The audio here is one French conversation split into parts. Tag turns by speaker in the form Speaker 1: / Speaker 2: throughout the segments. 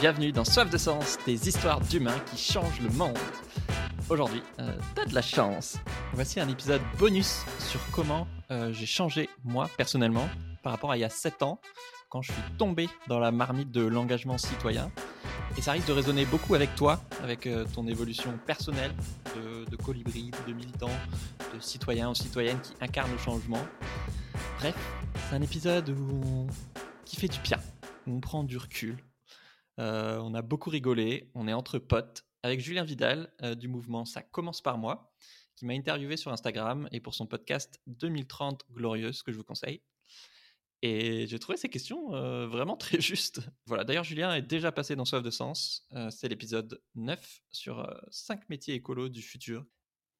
Speaker 1: bienvenue dans Soif de Sens, des histoires d'humains qui changent le monde. Aujourd'hui, euh, t'as de la chance. Voici un épisode bonus sur comment euh, j'ai changé, moi, personnellement, par rapport à il y a 7 ans, quand je suis tombé dans la marmite de l'engagement citoyen. Et ça risque de résonner beaucoup avec toi, avec euh, ton évolution personnelle de, colibri, de militant, de citoyen ou citoyenne qui incarne le changement. Bref, c'est un épisode qui fait du bien, où on prend du recul. Euh, on a beaucoup rigolé, on est entre potes, avec Julien Vidal euh, du mouvement Ça commence par moi, qui m'a interviewé sur Instagram et pour son podcast 2030 Glorieuse, que je vous conseille. Et j'ai trouvé ces questions euh, vraiment très justes. Voilà, d'ailleurs, Julien est déjà passé dans Soif de Sens. C'est l'épisode 9 sur 5 métiers écolos du futur.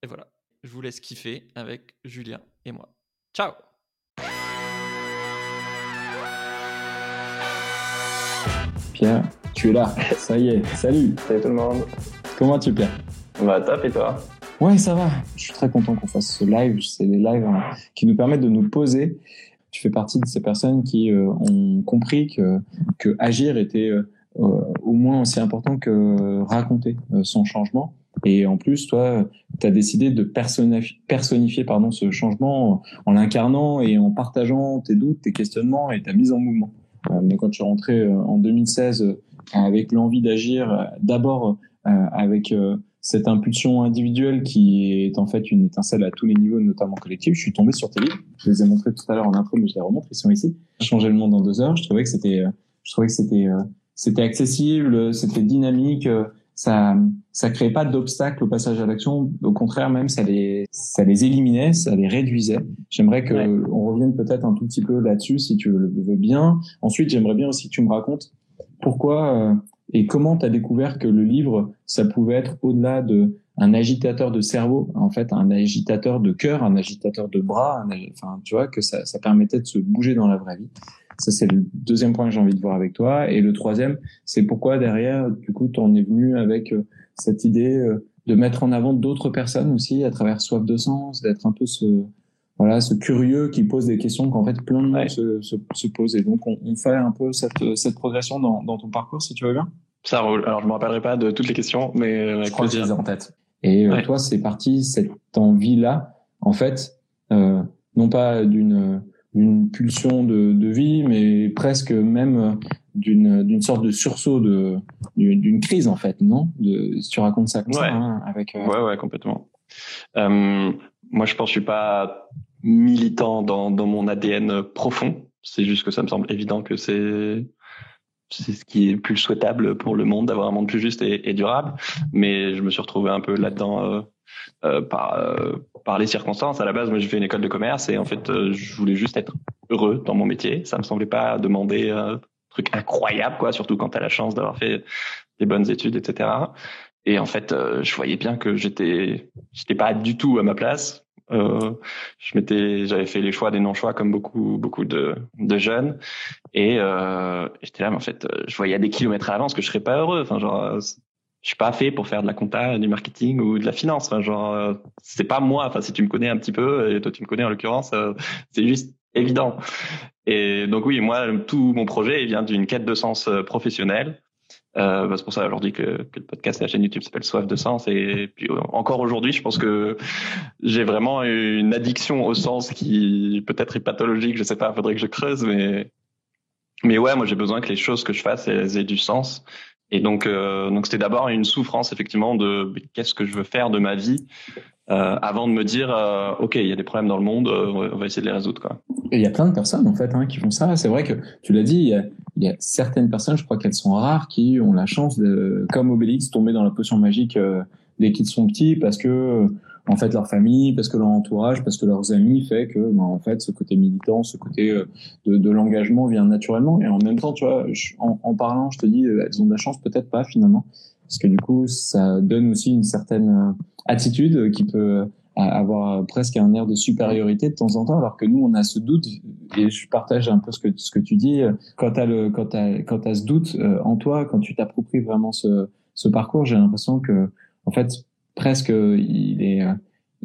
Speaker 1: Et voilà, je vous laisse kiffer avec Julien et moi. Ciao
Speaker 2: Pierre, tu es là. Ça y est. Salut.
Speaker 3: Salut tout le monde.
Speaker 2: Comment tu Pierre
Speaker 3: Bah top et toi?
Speaker 2: Ouais, ça va. Je suis très content qu'on fasse ce live. C'est les lives hein, qui nous permettent de nous poser. Tu fais partie de ces personnes qui euh, ont compris que, que agir était euh, au moins aussi important que raconter euh, son changement. Et en plus, toi, tu as décidé de personnifier, personnifier pardon, ce changement en l'incarnant et en partageant tes doutes, tes questionnements et ta mise en mouvement. Euh, mais quand tu es rentré euh, en 2016 euh, avec l'envie d'agir, d'abord avec cette impulsion individuelle qui est en fait une étincelle à tous les niveaux, notamment collectif. Je suis tombé sur tes livres. Je les ai montrés tout à l'heure en intro, mais je les remontre. Ils sont ici. Changer le monde en deux heures. Je trouvais que c'était, je trouvais que c'était, c'était accessible, c'était dynamique. Ça, ça créait pas d'obstacle au passage à l'action. Au contraire, même ça les, ça les éliminait, ça les réduisait. J'aimerais que
Speaker 3: Ouais.
Speaker 2: on revienne peut-être un tout petit peu là-dessus, si tu le veux bien. Ensuite, j'aimerais bien aussi que tu me racontes pourquoi euh, et comment tu as découvert que le livre, ça pouvait être au-delà de agitateur de cerveau, en fait, un agitateur de cœur, un agitateur de bras, un enfin, tu vois, que ça, ça permettait de se bouger dans la vraie vie. Ça, c'est le deuxième point que j'ai envie de voir avec toi. Et le troisième, c'est pourquoi derrière, du coup, tu en es venu avec euh, cette idée euh, de mettre en avant d'autres personnes aussi à travers soif de sens, d'être un peu ce, voilà, ce curieux qui pose des questions qu'en fait plein de monde
Speaker 3: Ouais.
Speaker 2: se, se, se pose. Et donc, on, on fait un peu cette, cette progression dans, dans ton parcours, si tu veux bien.
Speaker 3: Ça roule. Alors je me rappellerai pas de toutes les questions, mais euh,
Speaker 2: Je crois que les en tête. Et euh,
Speaker 3: Ouais.
Speaker 2: toi, c'est parti, cette envie-là, en fait, euh, non pas d'une d'une pulsion de, de vie, mais presque même d'une d'une sorte de sursaut de d'une crise en fait, non? De, Si tu racontes ça comme ça, hein, avec euh,
Speaker 3: Ouais ouais complètement. Euh, moi je pense que je suis pas militant dans dans mon ADN profond. C'est juste que ça me semble évident que c'est c'est ce qui est plus souhaitable pour le monde d'avoir un monde plus juste et, et durable. Mais je me suis retrouvé un peu là-dedans euh, euh, par euh, par les circonstances. À la base, moi, j'ai fait une école de commerce et en fait, euh, je voulais juste être heureux dans mon métier. Ça me semblait pas demander euh, un truc incroyable, quoi. Surtout quand t'as la chance d'avoir fait des bonnes études, etc. Et en fait, euh, je voyais bien que j'étais j'étais pas du tout à ma place. Euh, je m'étais, j'avais fait les choix des non-choix comme beaucoup beaucoup de, de jeunes, et euh, j'étais là, mais en fait, euh, je voyais à des kilomètres à l'avance que je serais pas heureux. Enfin, genre, euh, je suis pas fait pour faire de la compta, du marketing ou de la finance. Enfin, genre, c'est pas moi. Enfin, si tu me connais un petit peu, et toi tu me connais en l'occurrence, c'est juste évident. Et donc oui, moi, tout mon projet vient d'une quête de sens professionnel. Euh, bah, c'est pour ça aujourd'hui que, le podcast et la chaîne YouTube s'appelle Soif de sens. Et puis euh, encore aujourd'hui, je pense que j'ai vraiment une addiction au sens qui peut-être est pathologique. Je sais pas, faudrait que je creuse, mais mais ouais, moi j'ai besoin que les choses que je fasse aient du sens. Et donc euh, donc c'était d'abord une souffrance effectivement de qu'est-ce que je veux faire de ma vie avant de me dire ok il y a des problèmes dans le monde, on va- essayer de les résoudre quoi.
Speaker 2: Il y a plein de personnes en fait hein, qui font ça. C'est vrai que tu l'as dit, y, a, il y a certaines personnes, je crois qu'elles sont rares, qui ont la chance de, comme Obélix, tomber dans la potion magique euh, dès qu'ils sont petits, parce que euh, en fait leur famille, parce que leur entourage, parce que leurs amis fait que ben, en fait ce côté militant, ce côté euh, de, de l'engagement vient naturellement. Et en même temps, tu vois, je- en, en parlant, je te dis, elles ont de la chance, peut-être pas finalement, parce que du coup, ça donne aussi une certaine attitude qui peut à avoir presque un air de supériorité de temps en temps, alors que nous, on a ce doute, et je partage un peu ce que, ce que tu dis, quand tu as, le, quand t'as, quand t'as ce doute euh, en toi, quand tu t'appropries vraiment ce, ce parcours, j'ai l'impression que, en fait, presque, il est,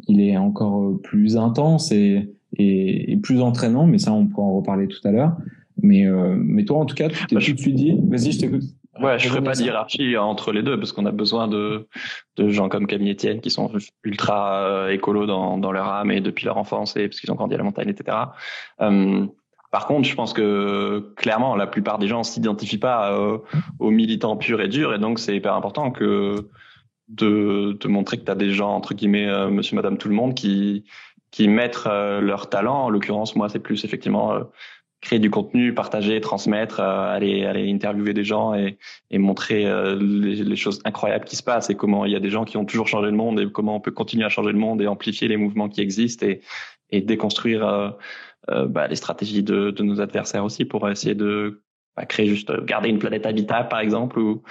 Speaker 2: il est encore plus intense et, et, et plus entraînant, mais ça, on pourra en reparler tout à l'heure. Mais, euh, mais toi, en tout cas, tu t'es
Speaker 3: Bah,
Speaker 2: tout de suite dit, vas-y, je t'écoute.
Speaker 3: Ouais, je ferai pas de hiérarchie entre les deux parce qu'on a besoin de, de gens comme Camille Etienne qui sont ultra euh, écolos dans, dans leur âme et depuis leur enfance et parce qu'ils ont grandi à la montagne, etc. Euh, par contre, je pense que clairement, la plupart des gens s'identifient pas euh, aux militants purs et durs et donc c'est hyper important que de, de montrer que tu as des gens entre guillemets, euh, Monsieur, Madame, tout le monde qui qui mettent euh, leur talent. En l'occurrence, moi, c'est plus effectivement créer du contenu, partager, transmettre, euh, aller, aller interviewer des gens et, et montrer euh, les, les, choses incroyables qui se passent et comment il y a des gens qui ont toujours changé le monde et comment on peut continuer à changer le monde et amplifier les mouvements qui existent et, et déconstruire euh, euh bah, les stratégies de, de, nos adversaires aussi pour essayer de bah, créer juste garder une planète habitable par exemple ou,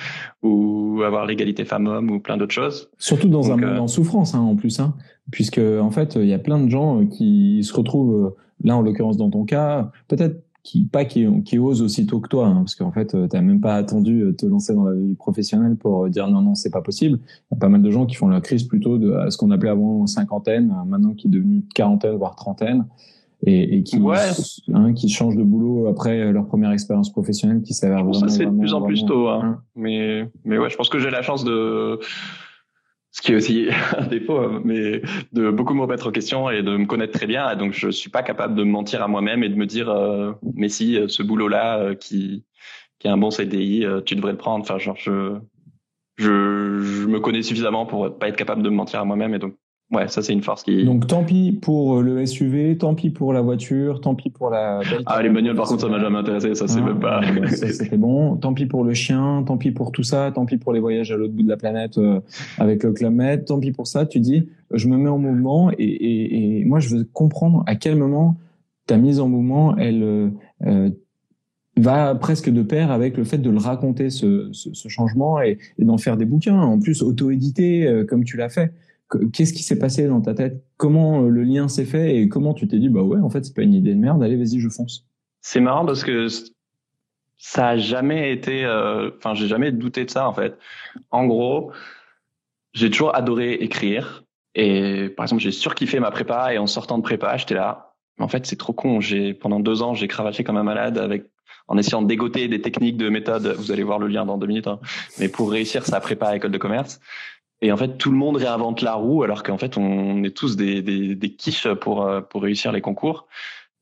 Speaker 3: ou avoir l'égalité femmes-hommes ou plein d'autres choses.
Speaker 2: Surtout dans un monde en souffrance hein, en plus, hein, puisque en fait il y a plein de gens qui se retrouvent Là, en l'occurrence, dans ton cas, peut-être qui pas qui, qui osent aussitôt que toi, hein, parce qu'en fait, euh, tu n'as même pas attendu euh, te lancer dans la vie professionnelle pour euh, dire non, non, c'est pas possible. Il y a pas mal de gens qui font la crise plutôt de à ce qu'on appelait avant cinquantaine, maintenant qui est devenu quarantaine, voire trentaine, et, et qui, hein, qui changent de boulot après leur première expérience professionnelle, qui s'avère vraiment.
Speaker 3: Ça fait de plus en plus tôt, hein. mais mais ouais, je pense que j'ai la chance de ce qui est aussi un défaut, hein, mais de beaucoup me remettre en question et de me connaître très bien. Donc, je suis pas capable de me mentir à moi-même et de me dire, euh, mais si ce boulot-là euh, qui qui est un bon CDI, euh, tu devrais le prendre. Enfin, genre, je, je je me connais suffisamment pour pas être capable de me mentir à moi-même et donc Ouais, ça c'est une force qui.
Speaker 2: Donc tant pis pour le SUV, tant pis pour la voiture, tant pis pour la.
Speaker 3: Ah les bagnoles par contre ça m'a jamais intéressé, ça c'est ah, même pas.
Speaker 2: c'est bon. Tant pis pour le chien, tant pis pour tout ça, tant pis pour les voyages à l'autre bout de la planète euh, avec le Club Med, tant pis pour ça. Tu dis, je me mets en mouvement et, et, et moi je veux comprendre à quel moment ta mise en mouvement elle euh, euh va presque de pair avec le fait de le raconter ce, ce, ce changement et, et d'en faire des bouquins en plus auto-édité euh, comme tu l'as fait qu'est-ce qui s'est passé dans ta tête? Comment euh, le lien s'est fait et comment tu t'es dit bah ouais en fait c'est pas une idée de merde, allez vas-y je fonce?
Speaker 3: C'est marrant parce que ça a jamais été, euh, enfin j'ai jamais douté de ça en fait. En gros, j'ai toujours adoré écrire et par exemple j'ai surkiffé ma prépa et en sortant de prépa j'étais là. En fait c'est trop con. J'ai pendant deux ans j'ai cravaché comme un malade avec en essayant de dégoter des techniques de méthode. Vous allez voir le lien dans deux minutes. Hein, mais pour réussir sa prépa à école de commerce. Et en fait, tout le monde réinvente la roue, alors qu'en fait, on est tous des, des, des quiches pour, euh, pour réussir les concours.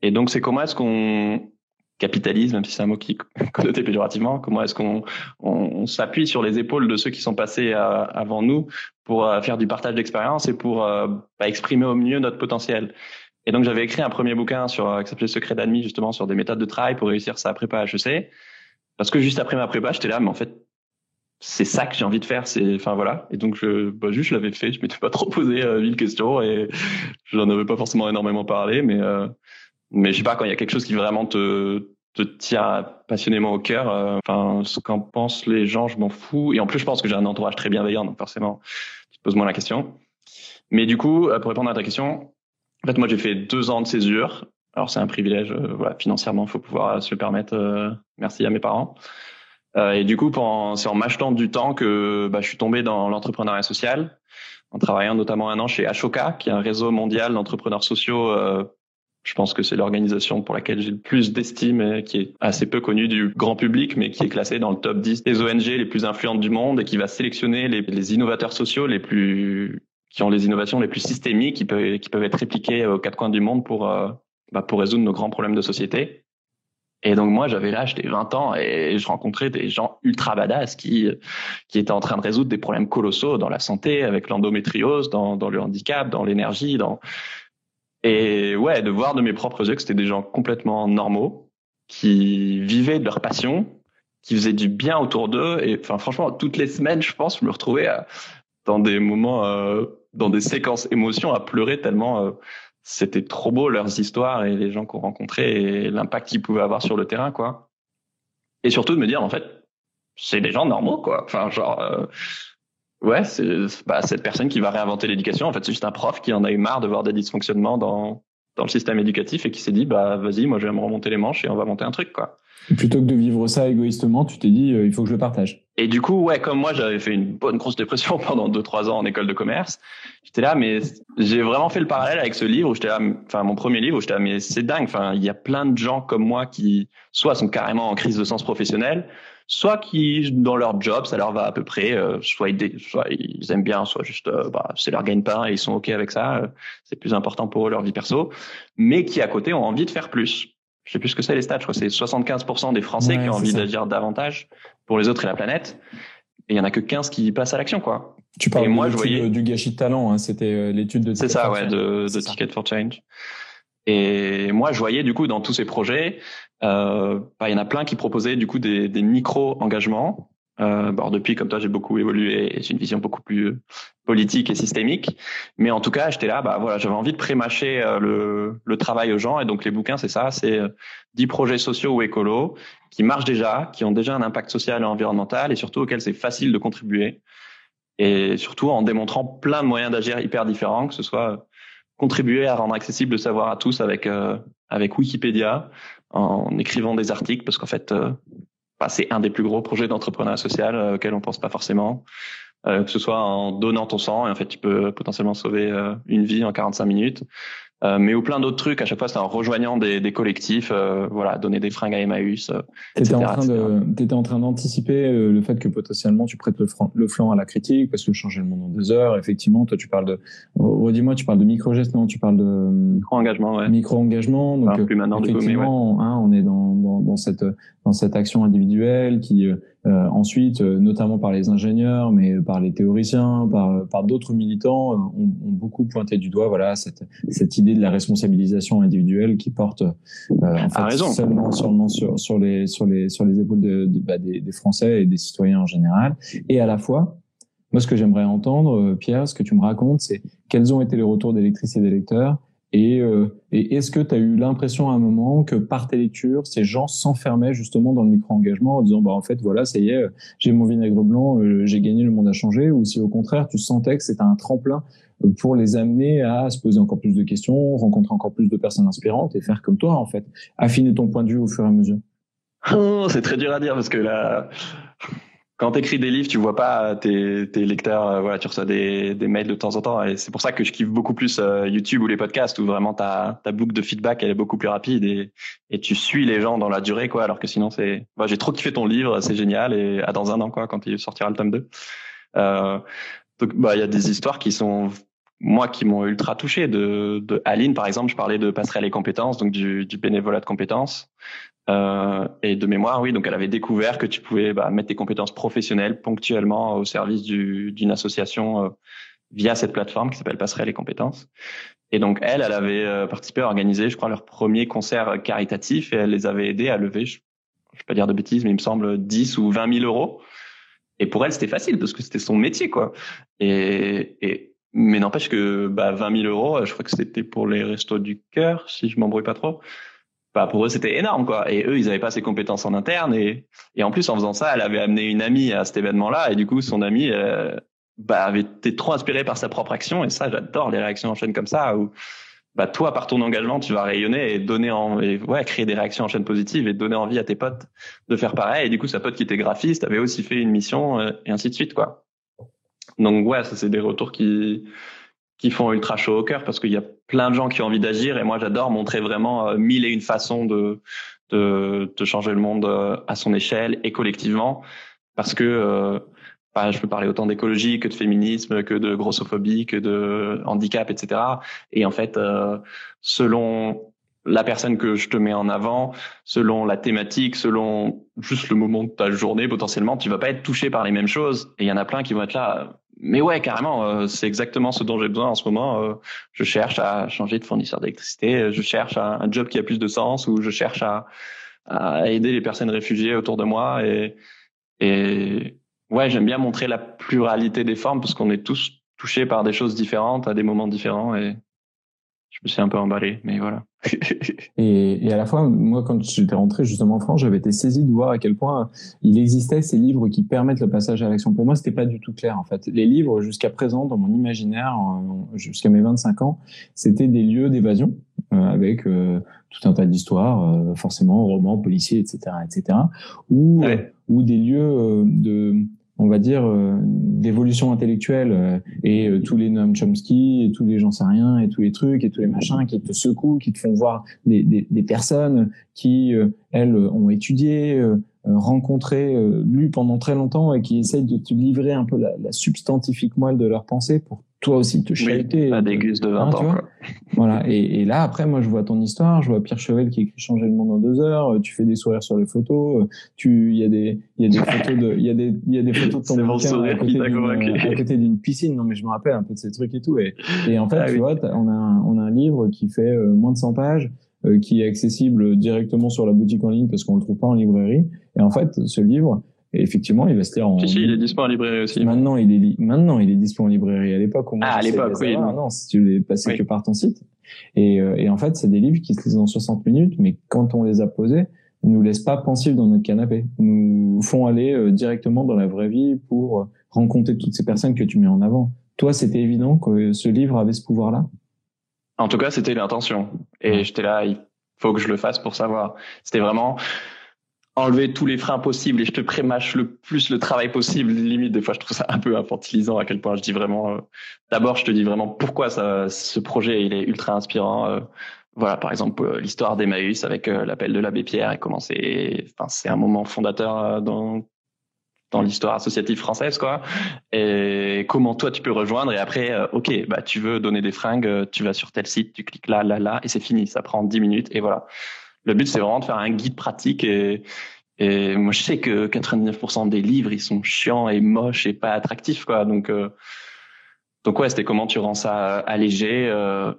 Speaker 3: Et donc, c'est comment est-ce qu'on capitalise, même si c'est un mot qui est connoté péjorativement, comment est-ce qu'on on, s'appuie sur les épaules de ceux qui sont passés euh, avant nous pour euh, faire du partage d'expérience et pour bah, exprimer au mieux notre potentiel. Et donc, j'avais écrit un premier bouquin sur, qui s'appelait Secret d'admis, justement, sur des méthodes de travail pour réussir sa prépa HEC. Parce que juste après ma prépa, j'étais là, mais en fait, c'est ça que j'ai envie de faire. C'est, enfin voilà. Et donc je, bah, juste je l'avais fait. Je m'étais pas trop posé euh, mille questions et je n'en avais pas forcément énormément parlé, mais euh, mais je sais pas quand il y a quelque chose qui vraiment te tient passionnément au cœur. Euh, enfin, ce qu'en pensent les gens, je m'en fous. Et en plus, je pense que j'ai un entourage très bienveillant, donc forcément, tu te poses moins la question. Mais du coup, pour répondre à ta question, en fait, moi, j'ai fait deux ans de césure. Alors, c'est un privilège, voilà, financièrement, il faut pouvoir se le permettre. merci à mes parents. Euh, et du coup, c'est en m'achetant du temps que bah, je suis tombé dans l'entrepreneuriat social, en travaillant notamment un an chez Ashoka, qui est un réseau mondial d'entrepreneurs sociaux. Euh, je pense que c'est l'organisation pour laquelle j'ai le plus d'estime et qui est assez peu connue du grand public, mais qui est classée dans le top 10 des ONG les plus influentes du monde et qui va sélectionner les, les innovateurs sociaux les plus qui ont les innovations les plus systémiques, qui peuvent, qui peuvent être répliquées aux quatre coins du monde pour, euh, bah, pour résoudre nos grands problèmes de société. Et donc moi, j'avais là, j'étais 20 ans et je rencontrais des gens ultra badass qui qui étaient en train de résoudre des problèmes colossaux dans la santé, avec l'endométriose, dans, dans le handicap, dans l'énergie, dans et ouais, de voir de mes propres yeux que c'était des gens complètement normaux qui vivaient de leur passion, qui faisaient du bien autour d'eux. Et enfin, franchement, toutes les semaines, je pense, je me retrouvais dans des moments, euh, dans des séquences émotions à pleurer tellement. Euh, c'était trop beau leurs histoires et les gens qu'on rencontrait et l'impact qu'ils pouvaient avoir sur le terrain, quoi. Et surtout de me dire, en fait, c'est des gens normaux, quoi. Enfin, genre, euh, ouais, c'est bah, cette personne qui va réinventer l'éducation. En fait, c'est juste un prof qui en a eu marre de voir des dysfonctionnements dans dans le système éducatif et qui s'est dit, bah, vas-y, moi, je vais me remonter les manches et on va monter un truc, quoi.
Speaker 2: plutôt que de vivre ça égoïstement, tu t'es dit, euh, il faut que je le partage.
Speaker 3: et du coup, ouais, comme moi, j'avais fait une bonne grosse dépression pendant deux trois ans en école de commerce. J'étais là, mais j'ai vraiment fait le parallèle avec ce livre où j'étais là, enfin mon premier livre où j'étais là, mais c'est dingue. Enfin, il y a plein de gens comme moi qui soit sont carrément en crise de sens professionnel, soit qui dans leur job ça leur va à peu près, euh, soit, ils, soit ils aiment bien, soit juste euh, bah, c'est leur gagne-pain et ils sont ok avec ça. Euh, c'est plus important pour eux leur vie perso, mais qui à côté ont envie de faire plus. Je sais plus ce que c'est les stats. Je crois que c'est 75% des Français qui ont envie d'agir davantage pour les autres et la planète. Et il y en a que 15 qui passent à l'action, quoi.
Speaker 2: Tu parles moi, je voyais... du gâchis de talent, hein, c'était l'étude de
Speaker 3: C'est ça, ouais, de, de Ticket for Change. Et moi, je voyais du coup dans tous ces projets, euh, bah, il y en a plein qui proposaient du coup des, des micro-engagements. Euh, bon, depuis, comme toi, j'ai beaucoup évolué et j'ai une vision beaucoup plus politique et systémique. Mais en tout cas, j'étais là, bah voilà, j'avais envie de prémâcher euh, le, le travail aux gens. Et donc les bouquins, c'est ça, c'est 10 euh, projets sociaux ou écolos qui marchent déjà, qui ont déjà un impact social et environnemental et surtout auxquels c'est facile de contribuer. Et surtout en démontrant plein de moyens d'agir hyper différents, que ce soit contribuer à rendre accessible le savoir à tous avec euh, avec Wikipédia, en écrivant des articles, parce qu'en fait, euh, bah, c'est un des plus gros projets d'entrepreneuriat social euh, auxquels on pense pas forcément. que ce soit en donnant ton sang, et en fait, tu peux potentiellement sauver une vie en 45 minutes. Euh, mais ou plein d'autres trucs. À chaque fois, c'est en rejoignant des, des collectifs, euh, voilà, donner des fringues à Emmaüs, euh,
Speaker 2: etc. T'étais en train d'anticiper euh, le fait que potentiellement tu prêtes le, le, flanc à la critique parce que changer le monde en deux heures. Effectivement, toi, tu parles de, redis-moi, tu parles de micro-gestes, non Tu parles de
Speaker 3: micro-engagement, ouais.
Speaker 2: Micro-engagement. Donc,
Speaker 3: plus maintenant,
Speaker 2: effectivement, hein, on est dans, dans, dans cette dans cette action individuelle qui euh, ensuite, euh, notamment par les ingénieurs, mais par les théoriciens, par, par d'autres militants, euh, ont, ont, beaucoup pointé du doigt voilà cette, cette idée de la responsabilisation individuelle qui porte en fait, seulement, seulement sur, sur, les, sur, les, sur les épaules de, de bah, des, des Français et des citoyens en général, et à la fois moi, ce que j'aimerais entendre, Pierre, ce que tu me racontes, c'est quels ont été les retours des lectrices et des lecteurs et, euh, est-ce que tu as eu l'impression à un moment que par tes lectures, ces gens s'enfermaient justement dans le micro-engagement en disant bah en fait voilà ça y est, j'ai mon vinaigre blanc, euh, j'ai gagné, le monde a changé, ou si au contraire tu sentais que c'était un tremplin euh, pour les amener à se poser encore plus de questions, rencontrer encore plus de personnes inspirantes et faire comme toi en fait, affiner ton point de vue au fur et à mesure?
Speaker 3: Oh, c'est très dur à dire parce que là, quand tu écris des livres, tu vois pas tes, tes lecteurs, euh, voilà, tu reçois des, des, mails de temps en temps. Et c'est pour ça que je kiffe beaucoup plus euh, YouTube ou les podcasts où vraiment ta, ta boucle de feedback elle est beaucoup plus rapide et, et tu suis les gens dans la durée, quoi. Alors que sinon, c'est, bah, j'ai trop kiffé ton livre, c'est génial. Et à dans un an, quoi, quand il sortira le tome 2. Euh, donc, bah, il y a des histoires qui sont moi qui m'ont ultra touché de, de Aline par exemple je parlais de passerelle et compétences donc du, du bénévolat de compétences euh, et de mémoire, oui, donc elle avait découvert que tu pouvais bah, mettre tes compétences professionnelles ponctuellement au service d'une association euh, via cette plateforme qui s'appelle Passerelle et compétences. Et donc elle, elle avait euh, participé à organiser, je crois, leur premier concert caritatif et elle les avait aidés à lever, je, je vais pas dire de bêtises, mais il me semble 10 ou 20 000 euros. Et pour elle, c'était facile parce que c'était son métier, quoi. Et, et mais n'empêche que bah, 20 000 euros, je crois que c'était pour les restos du cœur, si je m'embrouille pas trop. Bah pour eux c'était énorme quoi. Et eux ils avaient pas ces compétences en interne et et en plus en faisant ça elle avait amené une amie à cet événement là et du coup son amie euh, bah avait été trop inspirée par sa propre action et ça j'adore les réactions en chaîne comme ça où bah toi par ton engagement tu vas rayonner et donner en ouais créer des réactions en chaîne positives et donner envie à tes potes de faire pareil. Et du coup sa pote qui était graphiste avait aussi fait une mission euh, et ainsi de suite quoi donc ouais ça c'est des retours qui qui font ultra chaud au cœur parce qu'il y a plein de gens qui ont envie d'agir et moi j'adore montrer vraiment euh, mille et une façons de, de, de changer le monde euh, à son échelle et collectivement parce que euh, bah, je peux parler autant d'écologie que de féminisme, que de grossophobie, que de handicap, etc. Et en fait, selon la personne que je te mets en avant, selon la thématique, selon juste le moment de ta journée, potentiellement, tu vas pas être touché par les mêmes choses. Et il y en a plein qui vont être là mais ouais, carrément, euh, c'est exactement ce dont j'ai besoin en ce moment. Euh, je cherche à changer de fournisseur d'électricité, je cherche un job qui a plus de sens, ou je cherche à, à aider les personnes réfugiées autour de moi. Et, et ouais, j'aime bien montrer la pluralité des formes parce qu'on est tous touchés par des choses différentes à des moments différents. Et je me suis un peu emballé, mais voilà.
Speaker 2: et, et, à la fois, moi, quand j'étais rentré justement en France, j'avais été saisi de voir à quel point il existait ces livres qui permettent le passage à l'action. Pour moi, c'était pas du tout clair en fait. Les livres, jusqu'à présent, dans mon imaginaire, jusqu'à mes 25 ans, c'était des lieux d'évasion euh, avec euh, tout un tas d'histoires, euh, forcément romans, policiers, etc., etc., ou ou des lieux de on va dire, euh, d'évolution intellectuelle euh, et euh, tous les Noam Chomsky et tous les gens sais rien et tous les trucs et tous les machins qui te secouent, qui te font voir des, des, des personnes qui, elles, ont étudié, rencontré, lu pendant très longtemps et qui essayent de te livrer un peu la, la substantifique moelle de leur pensée pour toi aussi te chahuter.
Speaker 3: Oui, des gus de 20 hein, ans. Quoi.
Speaker 2: Voilà. Et, et, là, après, moi, je vois ton histoire, je vois Pierre Chevel qui écrit Changer le monde en deux heures. Tu fais des sourires sur les photos. Tu, il y a des, il y a des photos de, il y a des, il y a des photos de ton bouquin à côté d'une, à côté d'une piscine. Non, mais je me rappelle un peu de ces trucs et tout. Et, et en fait, ah tu vois, on a, un, on a un livre qui fait euh, moins de 100 pages. Euh, qui est accessible directement sur la boutique en ligne parce qu'on le trouve pas en librairie. Et en fait, ce livre, et effectivement, il va se lire en.
Speaker 3: Si, si, il est disponible en librairie aussi.
Speaker 2: Maintenant, il est maintenant il est disponible en librairie. À l'époque,
Speaker 3: au moins, ah, à l'époque, oui.
Speaker 2: Non, si tu les passais que par ton site. Et, euh, et en fait, c'est des livres qui se lisent en 60 minutes, mais quand on les a posés, nous laissent pas pensifs dans notre canapé. Nous font aller euh, directement dans la vraie vie pour euh, rencontrer toutes ces personnes que tu mets en avant. Toi, c'était évident que ce livre avait ce pouvoir-là?
Speaker 3: En tout cas, c'était l'intention. Et j'étais là, il faut que je le fasse pour savoir. C'était vraiment enlever tous les freins possibles et je te prémâche le plus le travail possible. Limite, des fois, je trouve ça un peu infantilisant à quel point je dis vraiment. Euh, d'abord, je te dis vraiment pourquoi ce projet il est ultra inspirant. Euh, voilà, par exemple, euh, l'histoire d'Emmaüs avec l'appel de l'abbé Pierre et comment c'est. Enfin, c'est un moment fondateur dans dans l'histoire associative française, quoi. Et comment toi tu peux rejoindre et après, ok, bah tu veux donner des fringues, tu vas sur tel site, tu cliques là, là, là et c'est fini. Ça prend 10 minutes et voilà. Le but, c'est vraiment de faire un guide pratique et, et moi, je sais que 99% des livres, ils sont chiants et moches et pas attractifs, quoi. Donc, euh, donc ouais, c'était comment tu rends ça allégé. Euh,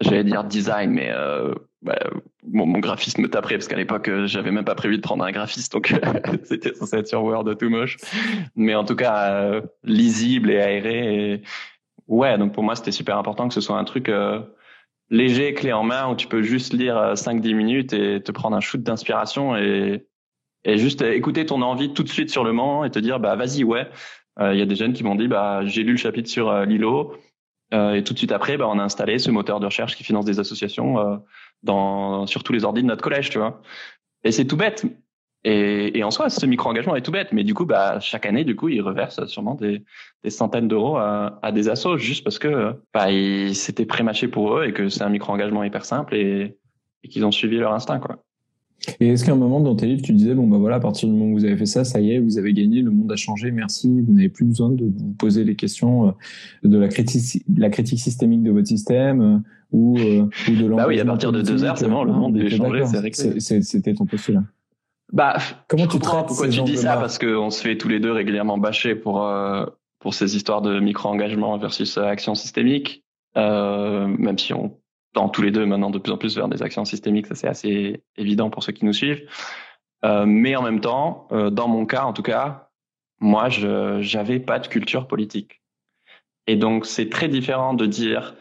Speaker 3: J'allais dire design, mais euh, bah, mon, graphiste me taperait parce qu'à l'époque, euh, j'avais même pas prévu de prendre un graphiste, donc c'était censé être sur Word tout moche. Mais en tout cas, euh, lisible et aéré. Et... Ouais, donc pour moi, c'était super important que ce soit un truc euh, léger, clé en main, où tu peux juste lire 5-10 euh, minutes et te prendre un shoot d'inspiration et, et juste écouter ton envie tout de suite sur le moment et te dire, bah vas-y, ouais. Euh, il y a des jeunes qui m'ont dit, bah j'ai lu le chapitre sur euh, Lilo. et tout de suite après, bah, on a installé ce moteur de recherche qui finance des associations dans, sur tous les ordi de notre collège, tu vois. Et c'est tout bête, et, et, en soi, ce micro-engagement est tout bête, mais du coup, bah, chaque année, du coup, ils reversent sûrement des, des centaines d'euros à, à, des assos juste parce que bah, c'était prémâché pour eux et que c'est un micro-engagement hyper simple et, et qu'ils ont suivi leur instinct, quoi.
Speaker 2: Et est-ce qu'à un moment dans tes livres, tu disais, bon, bah voilà, à partir du moment où vous avez fait ça, ça y est, vous avez gagné, le monde a changé, merci, vous n'avez plus besoin de vous poser les questions euh, de la critique, la critique systémique de votre système euh, ou, euh, ou de
Speaker 3: Bah oui, à partir de deux heures, c'est bon, le monde est changé, c'est
Speaker 2: C'était ton postulat.
Speaker 3: Bah, comment tu comprends pourquoi tu dis ça parce qu'on se fait tous les deux régulièrement bâcher pour euh, pour ces histoires de micro-engagement versus euh, action systémique. Euh, même si on tend tous les deux maintenant de plus en plus vers des actions systémiques, ça c'est assez évident pour ceux qui nous suivent. Euh, mais en même temps, euh, dans mon cas en tout cas, moi je j'avais pas de culture politique. Et donc c'est très différent de dire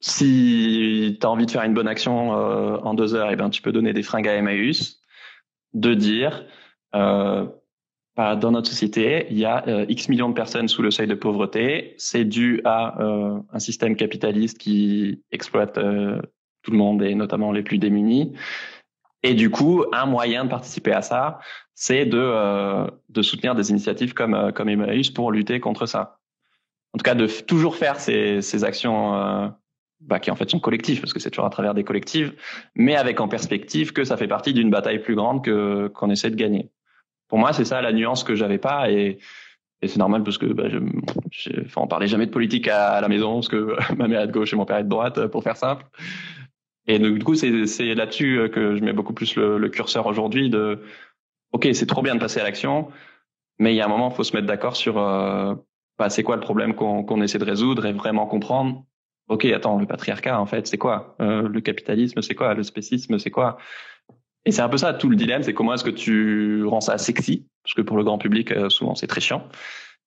Speaker 3: si tu as envie de faire une bonne action en deux heures, et eh ben tu peux donner des fringues à Emmaüs de dire euh, bah, dans notre société, il y a euh, X millions de personnes sous le seuil de pauvreté. C'est dû à euh, un système capitaliste qui exploite euh, tout le monde et notamment les plus démunis. Et du coup, un moyen de participer à ça, c'est de, euh, de soutenir des initiatives comme, comme Emmaüs pour lutter contre ça. En tout cas, de toujours faire ces, ces actions bah, qui en fait sont collectifs, parce que c'est toujours à travers des collectifs, mais avec en perspective que ça fait partie d'une bataille plus grande que qu'on essaie de gagner. Pour moi, c'est ça la nuance que j'avais pas, et, et c'est normal parce que bah, je, enfin, on parlait jamais de politique à, la maison, parce que ma mère est de gauche et mon père est de droite, pour faire simple. Et donc, du coup, c'est, là-dessus que je mets beaucoup plus le, le curseur aujourd'hui de, ok, c'est trop bien de passer à l'action, mais il y a un moment, il faut se mettre d'accord sur euh, bah, c'est quoi le problème qu'on, qu'on essaie de résoudre et vraiment comprendre ok, attends, le patriarcat, en fait, c'est quoi? Euh, Le capitalisme, c'est quoi? Le spécisme, c'est quoi? Et c'est un peu ça, tout le dilemme, c'est comment est-ce que tu rends ça sexy? Parce que pour le grand public, euh, souvent, c'est très chiant.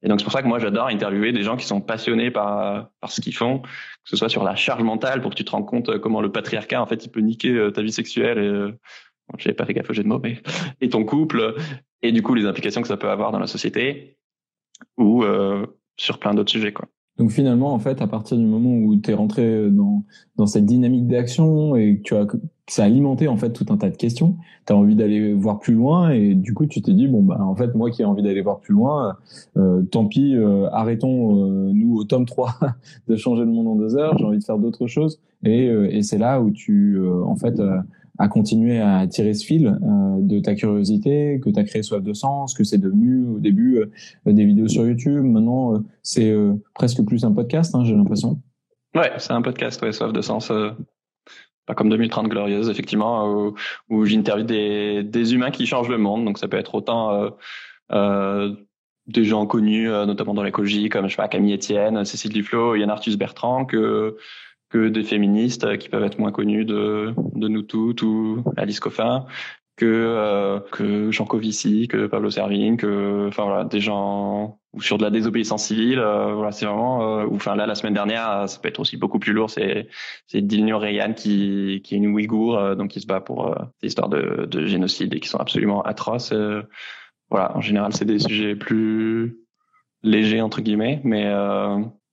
Speaker 3: Et donc c'est pour ça que moi j'adore interviewer des gens qui sont passionnés par par ce qu'ils font, que ce soit sur la charge mentale pour que tu te rends compte comment le patriarcat en fait il peut niquer ta vie sexuelle et j'avais pas fait gaffe au jeu de mots, mais et ton couple et du coup les implications que ça peut avoir dans la société ou euh, sur plein d'autres sujets quoi.
Speaker 2: Donc finalement, en fait, à partir du moment où tu es rentré dans, dans cette dynamique d'action et que tu as ça a alimenté en fait tout un tas de questions, tu as envie d'aller voir plus loin et du coup tu t'es dit bon bah en fait moi qui ai envie d'aller voir plus loin, euh, tant pis, euh, arrêtons euh, nous au tome 3 de changer le monde en deux heures, j'ai envie de faire d'autres choses. Et, euh, et c'est là où tu en fait à continuer à tirer ce fil euh, de ta curiosité, que tu as créé Soif de Sens, que c'est devenu au début euh, des vidéos sur YouTube. Maintenant, euh, c'est presque plus un podcast, hein, j'ai l'impression.
Speaker 3: Ouais, c'est un podcast, ouais, Soif de Sens. pas comme 2030 Glorieuse, effectivement, où, où j'interviewe des, des humains qui changent le monde. Donc ça peut être autant des gens connus, notamment dans l'écologie, comme je sais pas, Camille Etienne, Cécile Duflo, Yann Arthus Bertrand, que que des féministes euh, qui peuvent être moins connus de, de nous toutes ou Alice Coffin, que euh, que Jean Covici, que Pablo Servigne, que enfin voilà des gens ou sur de la désobéissance civile. Euh, voilà, c'est vraiment. ou enfin là la semaine dernière, ça peut être aussi beaucoup plus lourd. C'est c'est Dilnur Rayan qui qui est une Ouïghour, donc qui se bat pour des histoires de, de génocide et qui sont absolument atroces. voilà, en général, c'est des sujets plus légers entre guillemets, mais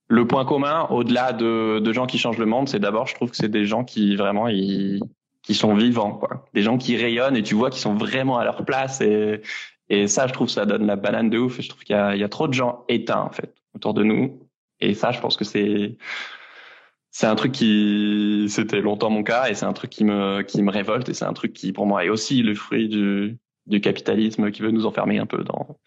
Speaker 3: le point commun, au-delà de, de, gens qui changent le monde, c'est d'abord, je trouve que c'est des gens qui vraiment, ils, qui sont vivants, quoi. Des gens qui rayonnent et tu vois qu'ils sont vraiment à leur place et, et ça, je trouve, ça donne la banane de ouf. Et je trouve qu'il y y a trop de gens éteints, en fait, autour de nous. Et ça, je pense que c'est, c'est un truc qui, c'était longtemps mon cas et c'est un truc qui me, qui me révolte et c'est un truc qui, pour moi, est aussi le fruit du, du capitalisme qui veut nous enfermer un peu dans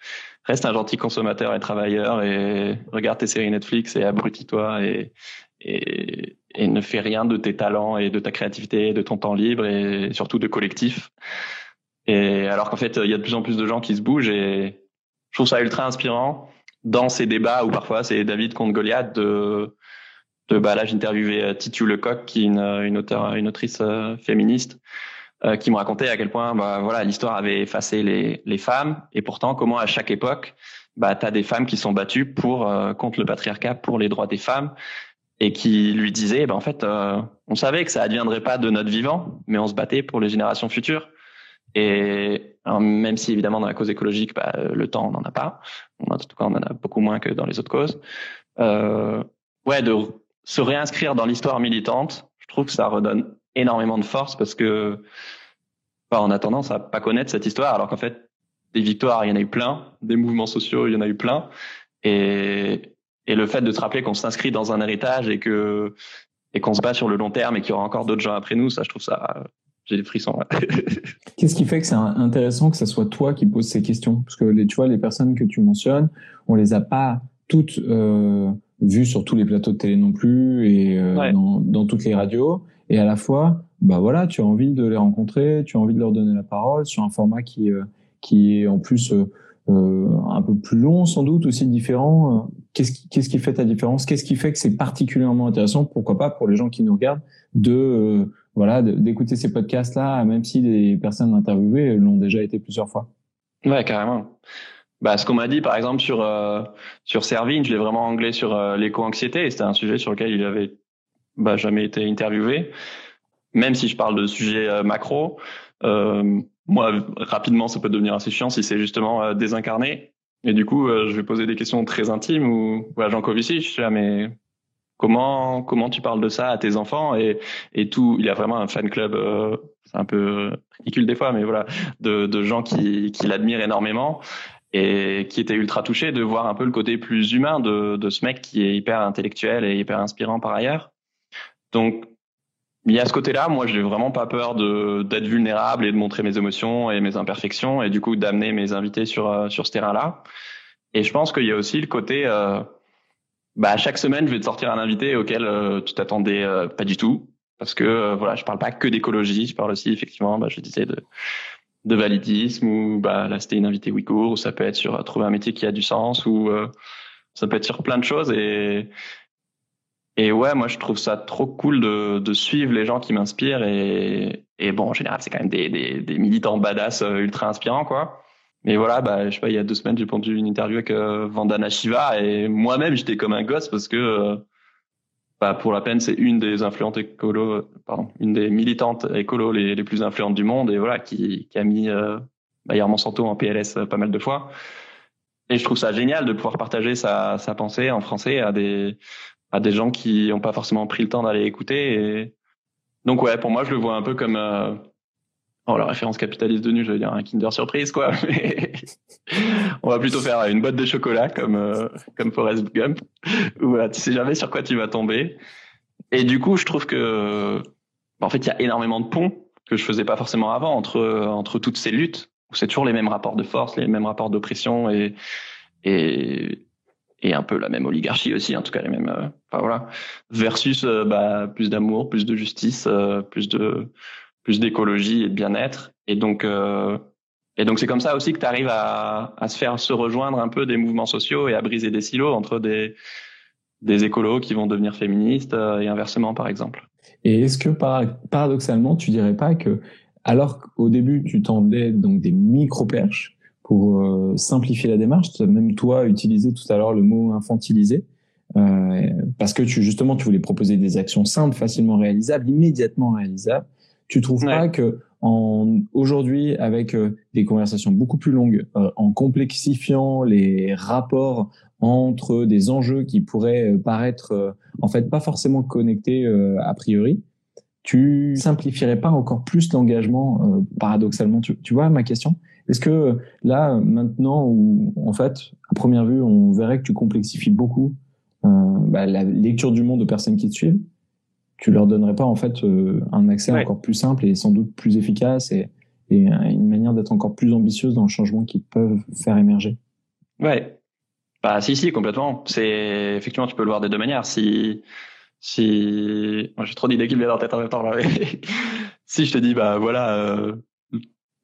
Speaker 3: reste un gentil consommateur et travailleur et regarde tes séries Netflix et abrutis-toi et, et, et ne fais rien de tes talents et de ta créativité, de ton temps libre et surtout de collectif. Et alors qu'en fait, il y a de plus en plus de gens qui se bougent et je trouve ça ultra inspirant dans ces débats où parfois c'est David contre Goliath de de bah là j'interviewais Titu Lecoq qui est une, une auteure une autrice euh, féministe euh, qui me racontait à quel point bah, voilà l'histoire avait effacé les, les femmes. Et pourtant comment à chaque époque bah, tu as des femmes qui sont battues pour euh, contre le patriarcat, pour les droits des femmes. Et qui lui disaient bah, en fait euh, on savait que ça adviendrait pas de notre vivant mais on se battait pour les générations futures. Et même si évidemment dans la cause écologique bah, le temps on n'en a pas. En tout cas on en a beaucoup moins que dans les autres causes. Ouais de se réinscrire dans l'histoire militante je trouve que ça redonne énormément de force parce que on a tendance à pas connaître cette histoire, alors qu'en fait, des victoires, il y en a eu plein, des mouvements sociaux, il y en a eu plein, et, et le fait de se rappeler qu'on s'inscrit dans un héritage et que et qu'on se bat sur le long terme et qu'il y aura encore d'autres gens après nous, ça, je trouve ça, j'ai des frissons.
Speaker 2: Qu'est-ce qui fait que c'est intéressant que ce soit toi qui poses ces questions? Parce que les, tu vois, les personnes que tu mentionnes, on les a pas toutes euh, vues sur tous les plateaux de télé non plus et euh, dans, dans toutes les radios et à la fois, bah voilà, tu as envie de les rencontrer, tu as envie de leur donner la parole sur un format qui euh, qui est en plus euh, euh, un peu plus long, sans doute aussi différent. Qu'est-ce qui, qu'est-ce qui fait ta différence? Qu'est-ce qui fait que c'est particulièrement intéressant? Pourquoi pas pour les gens qui nous regardent de voilà d'écouter ces podcasts là, même si les personnes interviewées l'ont déjà été plusieurs fois?
Speaker 3: Ouais, carrément. Bah, ce qu'on m'a dit, par exemple, sur sur Servine, je l'ai vraiment anglais sur l'éco-anxiété, c'était un sujet sur lequel il avait bah, jamais été interviewé. Même si je parle de sujets euh, macro, euh, moi, rapidement, ça peut devenir assez chiant si c'est justement euh, désincarné. Et du coup, je vais poser des questions très intimes ou voilà, Jean Covici, je suis là, mais comment comment tu parles de ça à tes enfants et et tout il y a vraiment un fan club c'est un peu ridicule des fois mais voilà de de gens qui qui l'admirent énormément et qui étaient ultra touchés de voir un peu le côté plus humain de de ce mec qui est hyper intellectuel et hyper inspirant par ailleurs donc, il y a ce côté-là. Moi, j'ai vraiment pas peur de d'être vulnérable et de montrer mes émotions et mes imperfections et du coup d'amener mes invités sur euh, sur ce terrain-là. Et je pense qu'il y a aussi le côté, euh, bah chaque semaine, je vais te sortir un invité auquel euh, tu t'attendais euh, pas du tout, parce que voilà, je parle pas que d'écologie, je parle aussi effectivement, bah, je disais de de validisme ou bah là c'était une invitée ouïghour ou ça peut être sur trouver un métier qui a du sens ou ça peut être sur plein de choses et et ouais, moi je trouve ça trop cool de, de suivre les gens qui m'inspirent et, et bon, en général c'est quand même des, des, des, militants badass euh, ultra inspirants quoi. mais voilà, bah, je sais pas, il y a deux semaines, j'ai pondu une interview avec euh, Vandana Shiva et moi-même, j'étais comme un gosse parce que, euh, bah, pour la peine, c'est une des influentes écolo, pardon, une des militantes écolo les, plus influentes du monde et voilà, qui, qui a mis euh, Bayard Monsanto en PLS pas mal de fois. Et je trouve ça génial de pouvoir partager sa, sa pensée en français à des, à des gens qui n'ont pas forcément pris le temps d'aller écouter. Et... Donc ouais, pour moi, je le vois un peu comme euh, Oh, la référence capitaliste de nu, je veux dire un Kinder Surprise, quoi. on va plutôt faire une boîte de chocolat comme euh, comme Forrest Gump, où voilà, tu sais jamais sur quoi tu vas tomber. Et du coup, je trouve que, en fait, il y a énormément de ponts que je faisais pas forcément avant entre entre toutes ces luttes où c'est toujours les mêmes rapports de force, les mêmes rapports d'oppression et et et un peu la même oligarchie aussi, en tout cas les mêmes. Euh, enfin voilà, versus euh, bah, plus d'amour, plus de justice, plus de plus d'écologie et de bien-être. Et donc, euh, et donc c'est comme ça aussi que tu arrives à, à se faire se rejoindre un peu des mouvements sociaux et à briser des silos entre des, des écolos qui vont devenir féministes euh, et inversement, par exemple.
Speaker 2: Et est-ce que paradoxalement, tu dirais pas que, alors qu'au début, tu tendais donc des micro-perches pour euh, simplifier la démarche, même toi utilisé tout à l'heure le mot infantilisé, euh, parce que tu justement tu voulais proposer des actions simples, facilement réalisables, immédiatement réalisables, tu trouves pas que en aujourd'hui avec euh, des conversations beaucoup plus longues, euh, en complexifiant les rapports entre des enjeux qui pourraient euh, paraître en fait pas forcément connectés a priori, tu simplifierais pas encore plus l'engagement paradoxalement. Tu, tu, vois ma question? Est-ce que là maintenant où en fait à première vue on verrait que tu complexifies beaucoup bah, la lecture du monde de personnes qui te suivent tu leur donnerais pas en fait euh, un accès encore plus simple et sans doute plus efficace et, et une manière d'être encore plus ambitieuse dans le changement qu'ils peuvent faire émerger.
Speaker 3: Ouais. Bah si si complètement. C'est effectivement tu peux le voir de deux manières. Si si j'ai trop d'idées qui me viennent en tête en même temps si je te dis bah voilà euh,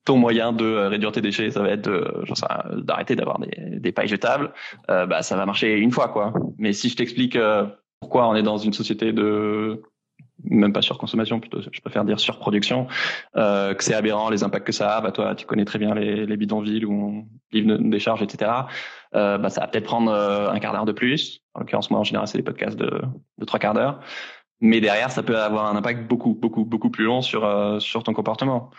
Speaker 3: ton moyen de réduire tes déchets, ça va être d'arrêter d'avoir des, des pailles jetables, euh, bah ça va marcher une fois quoi. Mais si je t'explique euh, pourquoi on est dans une société de même pas surconsommation, plutôt, je préfère dire surproduction, euh, que c'est aberrant les impacts que ça a. Bah, toi, tu connais très bien les, les bidonvilles où on livre des charges, etc. Euh, bah, ça va peut-être prendre euh, un quart d'heure de plus. En l'occurrence, moi, en général, c'est des podcasts de, de trois quarts d'heure. Mais derrière, ça peut avoir un impact beaucoup, beaucoup, beaucoup plus long sur, euh, sur ton comportement.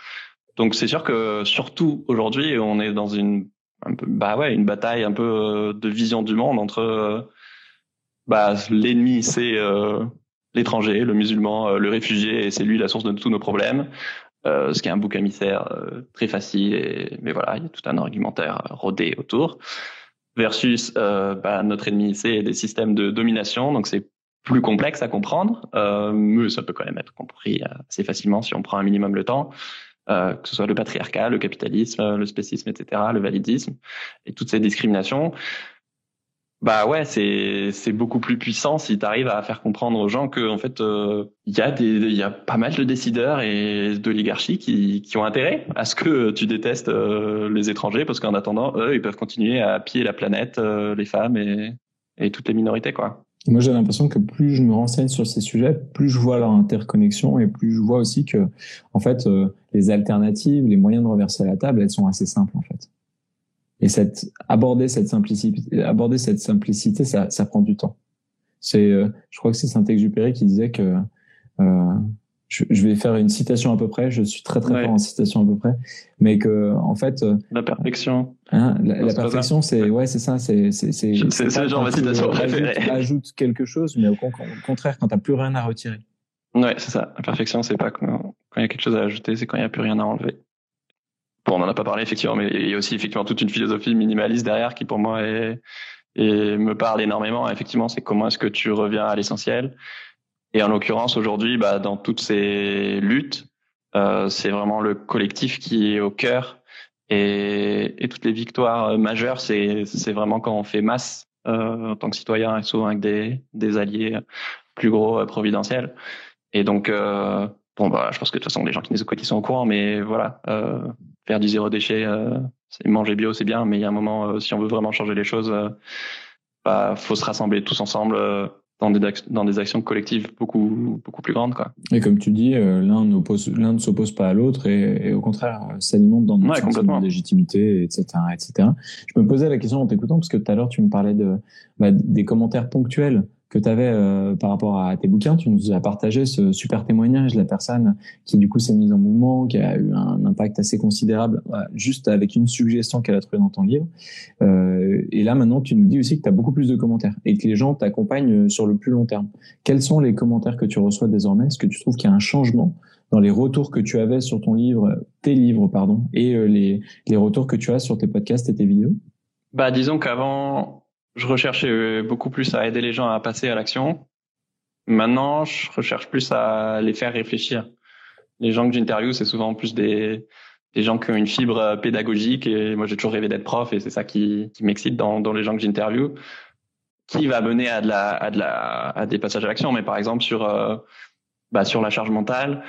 Speaker 3: Donc, c'est sûr que surtout aujourd'hui, on est dans une, un peu, bah ouais, une bataille un peu euh, de vision du monde entre, euh, bah, l'ennemi, c'est l'étranger, le musulman, euh, le réfugié, et c'est lui la source de tous nos problèmes. Euh, ce qui est un bouc émissaire euh, très facile, et, mais voilà, il y a tout un argumentaire rodé autour. Versus bah, notre ennemi, c'est des systèmes de domination, donc c'est plus complexe à comprendre, mais ça peut quand même être compris assez facilement si on prend un minimum le temps. Euh, que ce soit le patriarcat, le capitalisme, le spécisme, etc., le validisme, et toutes ces discriminations. Bah ouais, c'est c'est beaucoup plus puissant si tu arrives à faire comprendre aux gens que en fait il y a des il y a pas mal de décideurs et d'oligarchies qui qui ont intérêt à ce que tu détestes euh, les étrangers parce qu'en attendant eux ils peuvent continuer à piller la planète, euh, les femmes et et toutes les minorités quoi.
Speaker 2: Moi, j'ai l'impression que plus je me renseigne sur ces sujets, plus je vois leur interconnexion et plus je vois aussi que, en fait, euh, les alternatives, les moyens de renverser la table, elles sont assez simples, en fait. Et cette, aborder cette simplicité, aborder cette simplicité, ça, ça prend du temps. C'est, euh, je crois que c'est Saint-Exupéry qui disait que, euh, je, je, vais faire une citation à peu près. Je suis très très fort en citation à peu près, mais que en fait, euh,
Speaker 3: la perfection.
Speaker 2: Hein, la, la perfection, c'est ouais, c'est ça, c'est c'est c'est.
Speaker 3: C'est le genre de citation préférée.
Speaker 2: Ajoute, ajoute quelque chose, mais au, contraire, quand t'as plus rien à retirer.
Speaker 3: Ouais, c'est ça. La perfection, c'est pas quand il y a quelque chose à ajouter, c'est quand il y a plus rien à enlever. Bon, on en a pas parlé effectivement, mais il y a aussi effectivement toute une philosophie minimaliste derrière qui pour moi est, et me parle énormément. Effectivement, c'est comment est-ce que tu reviens à l'essentiel. Et en l'occurrence aujourd'hui, bah, dans toutes ces luttes, euh, c'est vraiment le collectif qui est au cœur. Et, et toutes les victoires majeures, c'est c'est vraiment quand on fait masse euh, en tant que citoyen et souvent avec des des alliés plus gros euh, providentiels. Et donc euh, bon bah je pense que de toute façon les gens qui nous écoutent ils sont au courant, mais voilà. Euh, faire du zéro déchet, euh, manger bio, c'est bien, mais il y a un moment, euh, si on veut vraiment changer les choses, euh, bah, faut se rassembler tous ensemble, dans des, dans des actions collectives beaucoup, beaucoup plus grandes. Quoi.
Speaker 2: Et comme tu dis, euh, l'un ne s'oppose pas à l'autre et, au contraire s'alimente dans notre
Speaker 3: ouais,
Speaker 2: de légitimité, etc., etc. Je me posais la question en t'écoutant parce que tout à l'heure tu me parlais de, bah, des commentaires ponctuels que tu avais euh, par rapport à tes bouquins. Tu nous as partagé ce super témoignage de la personne qui du coup s'est mise en mouvement, qui a eu un impact assez considérable juste avec une suggestion qu'elle a trouvée dans ton livre. Euh, et là maintenant, tu nous dis aussi que tu as beaucoup plus de commentaires et que les gens t'accompagnent sur le plus long terme. Quels sont les commentaires que tu reçois désormais? Est-ce que tu trouves qu'il y a un changement dans les retours que tu avais sur ton livre, tes livres, pardon, et euh, les, les retours que tu as sur tes podcasts et tes vidéos?
Speaker 3: Bah, disons qu'avant, je recherchais beaucoup plus à aider les gens à passer à l'action. Maintenant, je recherche plus à les faire réfléchir. Les gens que j'interviewe, c'est souvent plus des, des gens qui ont une fibre pédagogique. Et moi, j'ai toujours rêvé d'être prof et c'est ça qui, qui m'excite dans, dans les gens que j'interviewe. Qui va mener à de la, à de la, à des passages à l'action. Mais par exemple, sur, euh, bah, sur la charge mentale,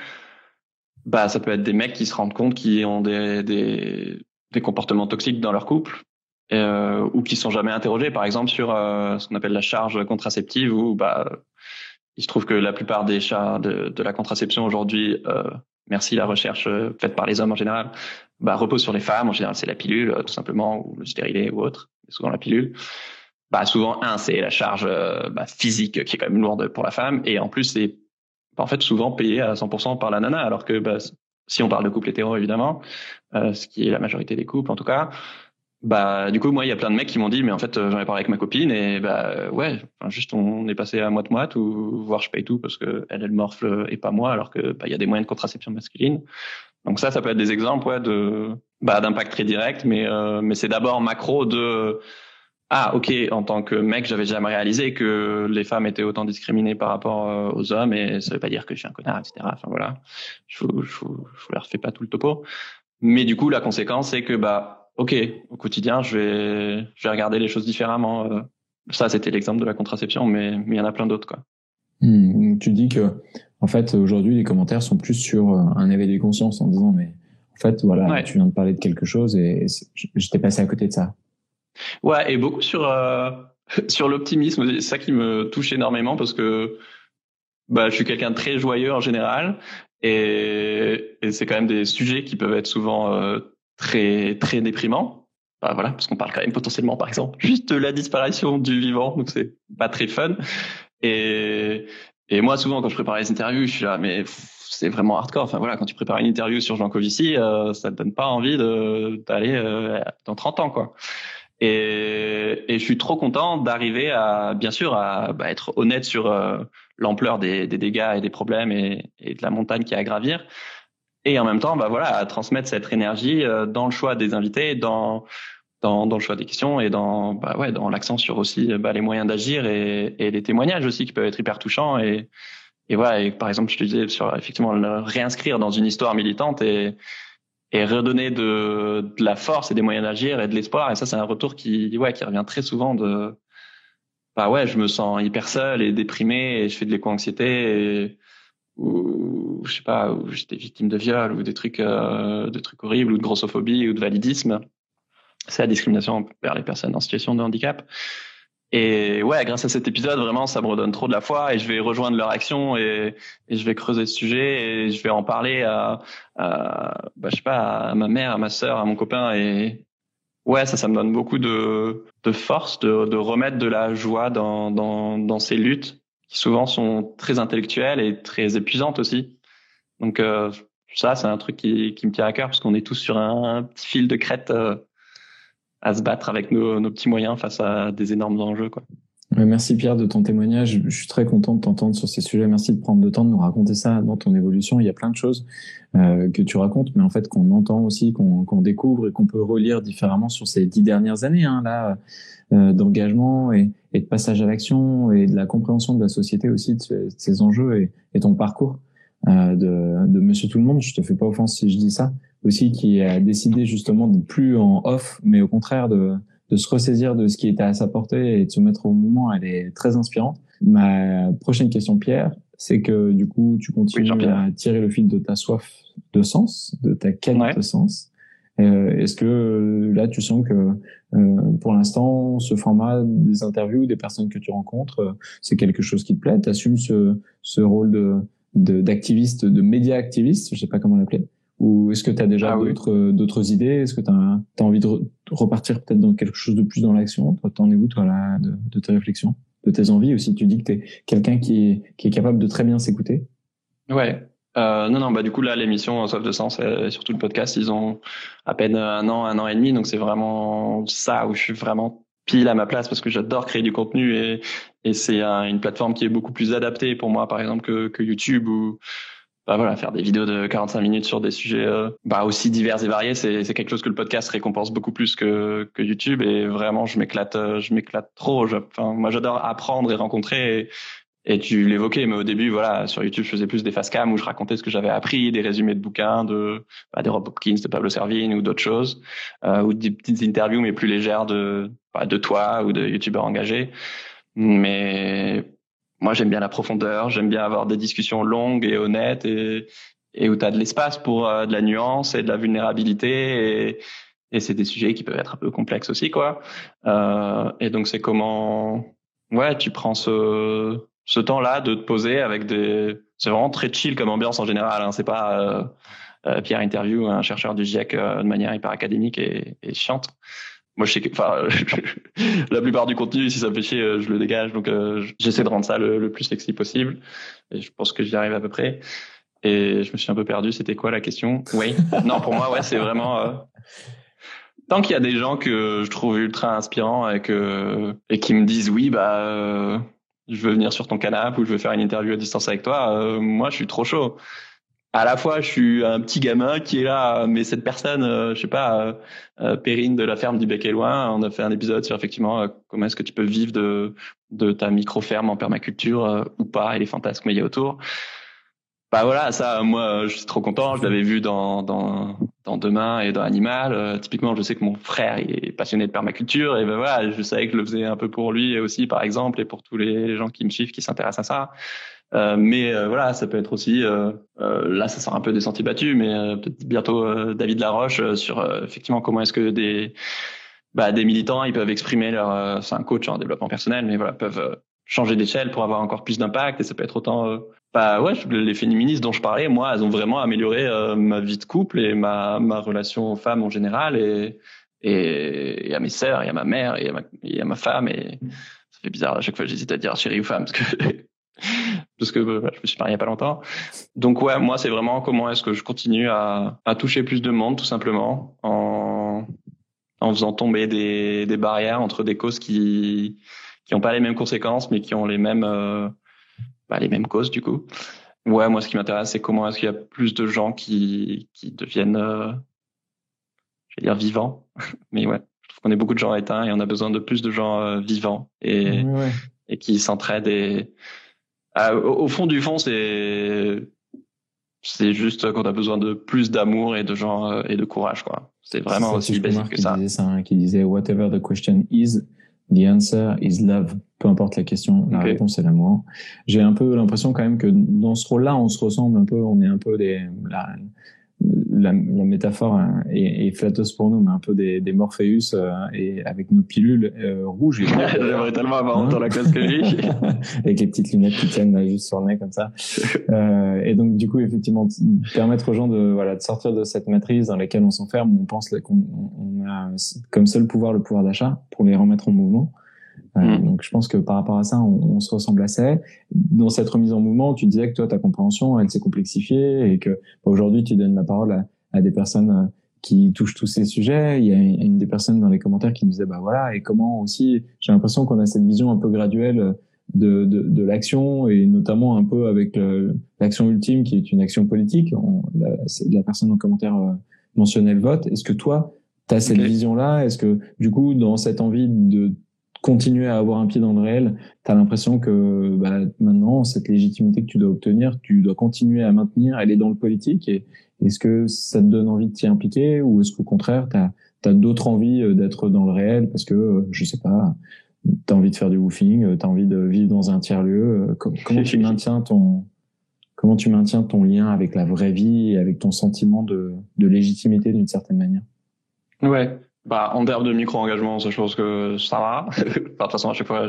Speaker 3: bah, ça peut être des mecs qui se rendent compte qu'ils ont des, des, des comportements toxiques dans leur couple euh, ou qui sont jamais interrogés, par exemple sur euh, ce qu'on appelle la charge contraceptive, où bah, il se trouve que la plupart des charges de, de la contraception aujourd'hui, euh, merci la recherche euh, faite par les hommes en général, bah, repose sur les femmes. En général, c'est la pilule, tout simplement, ou le stérilet ou autre, souvent la pilule. Bah, souvent, un, c'est la charge bah, physique qui est quand même lourde pour la femme, et en plus, c'est en fait souvent payé à 100% par la nana, alors que bah, si on parle de couple hétéro, évidemment, ce qui est la majorité des couples en tout cas, bah du coup moi il y a plein de mecs qui m'ont dit mais en fait euh, j'en ai parlé avec ma copine et bah ouais juste on est passé à moite moite ou voire je paye tout parce que elle elle morfle et pas moi alors que bah il y a des moyens de contraception masculine. Donc ça ça peut être des exemples ouais de bah d'impact très direct mais euh, mais c'est d'abord macro de ah ok en tant que mec j'avais jamais réalisé que les femmes étaient autant discriminées par rapport euh, aux hommes et ça veut pas dire que je suis un connard etc enfin voilà. Je vous, je vous, je vous refais pas tout le topo. Mais du coup la conséquence c'est que bah ok, au quotidien, je vais, je vais regarder les choses différemment. Euh. Ça, c'était l'exemple de la contraception, mais il y en a plein d'autres, quoi.
Speaker 2: Hmm, tu dis que, en fait, aujourd'hui, les commentaires sont plus sur euh, un éveil de conscience en disant, mais en fait, voilà, tu viens de parler de quelque chose et j'étais passé à côté de ça.
Speaker 3: Ouais, et beaucoup sur euh, sur l'optimisme. C'est ça qui me touche énormément parce que bah, je suis quelqu'un de très joyeux en général et, et c'est quand même des sujets qui peuvent être souvent euh, très très déprimant. Bah, voilà, parce qu'on parle quand même potentiellement, par exemple, juste de la disparition du vivant, donc c'est pas très fun. Et et moi, souvent, quand je prépare les interviews, je suis là, mais c'est vraiment hardcore. Enfin voilà, quand tu prépares une interview sur Jean Covici, euh, ça te donne pas envie d'aller euh, dans 30 ans, quoi. Et, et je suis trop content d'arriver à, bien sûr, à bah, être honnête sur euh, l'ampleur des, des, dégâts et des problèmes et, et de la montagne qui est à gravir et en même temps, bah voilà, à transmettre cette énergie euh, dans le choix des invités, dans dans, dans le choix des questions et dans bah ouais, dans l'accent sur aussi bah, les moyens d'agir et, et les témoignages aussi qui peuvent être hyper touchants et et voilà, et par exemple, je te disais sur effectivement le réinscrire dans une histoire militante et et redonner de, de la force et des moyens d'agir et de l'espoir. Et ça c'est un retour qui ouais qui revient très souvent de bah ouais, je me sens hyper seul et déprimé et je fais de l'éco-anxiété et ou je sais pas, où j'étais victime de viol ou des trucs, euh, de trucs horribles ou de grossophobie ou de validisme. C'est la discrimination envers les personnes en situation de handicap. Et ouais, grâce à cet épisode, vraiment, ça me redonne trop de la foi et je vais rejoindre leur action et, je vais creuser ce sujet et je vais en parler à, à bah, je sais pas, à ma mère, à ma sœur, à mon copain et ouais, ça, ça me donne beaucoup de, de force de, de remettre de la joie dans, dans, dans ces luttes qui souvent sont très intellectuelles et très épuisantes aussi. Donc euh, ça, c'est un truc qui, qui, me tient à cœur parce qu'on est tous sur un, petit fil de crête euh, à se battre avec nos, nos, petits moyens face à des énormes enjeux. Quoi.
Speaker 2: Merci Pierre de ton témoignage. Je suis très content de t'entendre sur ces sujets. Merci de prendre le temps de nous raconter ça dans ton évolution. Il y a plein de choses euh, que tu racontes, mais en fait qu'on entend aussi, qu'on découvre et qu'on peut relire différemment sur ces dix dernières années hein, là d'engagement et, et, de passage à l'action et de la compréhension de la société aussi de, ces enjeux et, et ton parcours euh, de, de Monsieur Tout le Monde. Je te fais pas offense si je dis ça aussi, qui a décidé justement de plus en off, mais au contraire de de se ressaisir de ce qui était à sa portée et de se mettre au mouvement, elle est très inspirante. Ma prochaine question, Pierre, c'est que du coup, tu continues à tirer le fil de ta soif de sens, de ta quête de sens. Est-ce que là, tu sens que pour l'instant, ce format des interviews, des personnes que tu rencontres, c'est quelque chose qui te plaît? Tu assumes ce, ce rôle de d'activiste, de, de média activiste, je sais pas comment l'appeler ou est-ce que tu as déjà ah d'autres d'autres idées? Est-ce que tu as, as, envie de, repartir peut-être dans quelque chose de plus dans l'action? T'en es où toi là de, de, tes réflexions, de tes envies aussi? Tu dis que tu es quelqu'un qui est, qui est capable de très bien s'écouter.
Speaker 3: Ouais. Euh, non, non, bah du coup là, l'émission Soif de Sens et surtout le podcast, ils ont à peine un an, un an et demi, donc c'est vraiment ça où je suis vraiment pile à ma place parce que j'adore créer du contenu et, et c'est une plateforme qui est beaucoup plus adaptée pour moi, par exemple, que, que YouTube ou bah voilà, faire des vidéos de 45 minutes sur des sujets euh, bah aussi divers et variés, c'est c'est quelque chose que le podcast récompense beaucoup plus que que YouTube et vraiment je m'éclate euh, je m'éclate trop. enfin moi j'adore apprendre et rencontrer et, et tu l'évoquais, mais au début, voilà, sur YouTube, je faisais plus des face cam où je racontais ce que j'avais appris, des résumés de bouquins de bah, des Rob Hopkins, de Pablo Servigne ou d'autres choses, euh, ou des petites interviews mais plus légères de bah, de toi ou de youtubeurs engagés. Mais moi, j'aime bien la profondeur, j'aime bien avoir des discussions longues et honnêtes et, et où tu as de l'espace pour euh, de la nuance et de la vulnérabilité. Et, et c'est des sujets qui peuvent être un peu complexes aussi, quoi. Euh, et donc, c'est comment, ouais, tu prends ce, ce temps-là de te poser avec des, c'est vraiment très chill comme ambiance en général. Hein. C'est pas euh, euh Pierre interview un chercheur du GIEC euh, de manière hyper académique et, et chiante. Moi je sais que enfin la plupart du contenu si ça me fait chier euh, je le dégage donc j'essaie de rendre ça le, plus sexy possible. Et je pense que j'y arrive à peu près. Et je me suis un peu perdu. C'était quoi la question? Oui. Non pour moi ouais c'est vraiment tant qu'il y a des gens que je trouve ultra inspirants et que et qui me disent oui bah je veux venir sur ton canapé ou je veux faire une interview à distance avec toi moi je suis trop chaud à la fois je suis un petit gamin qui est là, mais cette personne, euh, je sais pas, euh, euh, Perrine de la ferme du Bec et Loin, on a fait un épisode sur effectivement euh, comment est-ce que tu peux vivre de de ta micro ferme en permaculture ou pas et les fantasmes qu'il y a autour. Bah voilà, ça, moi, je suis trop content. Je l'avais vu dans dans dans Demain et dans Animal. typiquement, je sais que mon frère est passionné de permaculture et ben voilà, je savais que je le faisais un peu pour lui aussi, par exemple, et pour tous les gens qui me suivent, qui s'intéressent à ça. Euh, mais euh, voilà, ça peut être aussi, euh, là ça sort un peu des sentiers battus, mais peut-être bientôt David Laroche sur effectivement comment est-ce que des bah, des militants ils peuvent exprimer leur, c'est un coach en développement personnel, mais voilà peuvent changer d'échelle pour avoir encore plus d'impact et ça peut être autant bah ouais les féministes dont je parlais moi elles ont vraiment amélioré ma vie de couple et ma ma relation aux femmes en général et et, à mes sœurs et à ma mère et à ma, et à ma femme et ça fait bizarre à chaque fois j'hésite à dire chérie ou femme parce que parce que bah, je me suis marié il y a pas longtemps. Donc ouais, moi c'est vraiment comment est-ce que je continue à, à toucher plus de monde tout simplement en en faisant tomber des, des barrières entre des causes qui qui ont pas les mêmes conséquences mais qui ont les mêmes euh, bah, les mêmes causes du coup. Ouais, moi ce qui m'intéresse c'est comment est-ce qu'il y a plus de gens qui qui deviennent euh, je vais dire vivants mais ouais, je trouve qu'on est beaucoup de gens éteints et on a besoin de plus de gens euh, vivants et et qui s'entraident et euh, au, fond du fond, c'est c'est juste qu'on a besoin de plus d'amour et de gens euh, et de courage, quoi. C'est vraiment aussi basique que ça.
Speaker 2: Disait ça hein, qui disait whatever the question is, the answer is love. Peu importe la question, la réponse est l'amour. J'ai un peu l'impression quand même que dans ce rôle-là, on se ressemble un peu. On est un peu des la, la, la, métaphore hein, est, est, flatteuse pour nous, mais un peu des, des Morpheus euh, et avec nos pilules euh, rouges.
Speaker 3: J'aimerais tellement avoir hein la classe que lui.
Speaker 2: avec les petites lunettes qui tiennent là, juste sur le nez comme ça. Euh, et donc du coup, effectivement, permettre aux gens de voilà de sortir de cette matrice dans laquelle on s'enferme, on pense qu'on on a comme seul pouvoir le pouvoir d'achat pour les remettre en mouvement. Euh, mm. Donc je pense que par rapport à ça, on, on, se ressemble assez. Dans cette remise en mouvement, tu disais que toi, ta compréhension, elle s'est complexifiée et que bah, aujourd'hui, tu donnes la parole à, à, des personnes euh, qui touchent tous ces sujets. Il y a une des personnes dans les commentaires qui nous disait, bah voilà, et comment aussi, j'ai l'impression qu'on a cette vision un peu graduelle de, de, de l'action et notamment un peu avec l'action ultime qui est une action politique. On, la, la, personne en commentaire euh, mentionnait le vote. Est-ce que toi, tu as cette vision-là? Est-ce que du coup, dans cette envie de continuer à avoir un pied dans le réel, tu as l'impression que bah, maintenant, cette légitimité que tu dois obtenir, tu dois continuer à maintenir, elle est dans le politique. Et est-ce que ça te donne envie de t'y impliquer ou est-ce qu'au contraire, tu as, d'autres envies euh, d'être dans le réel parce que, euh, je sais pas, tu as envie de faire du woofing, euh, tu as envie de vivre dans un tiers-lieu. Comment tu maintiens ton comment tu maintiens ton lien avec la vraie vie et avec ton sentiment de, de légitimité d'une certaine manière?
Speaker 3: Ouais. Bah, en termes de micro-engagement, je pense que ça va. de toute façon, à chaque fois,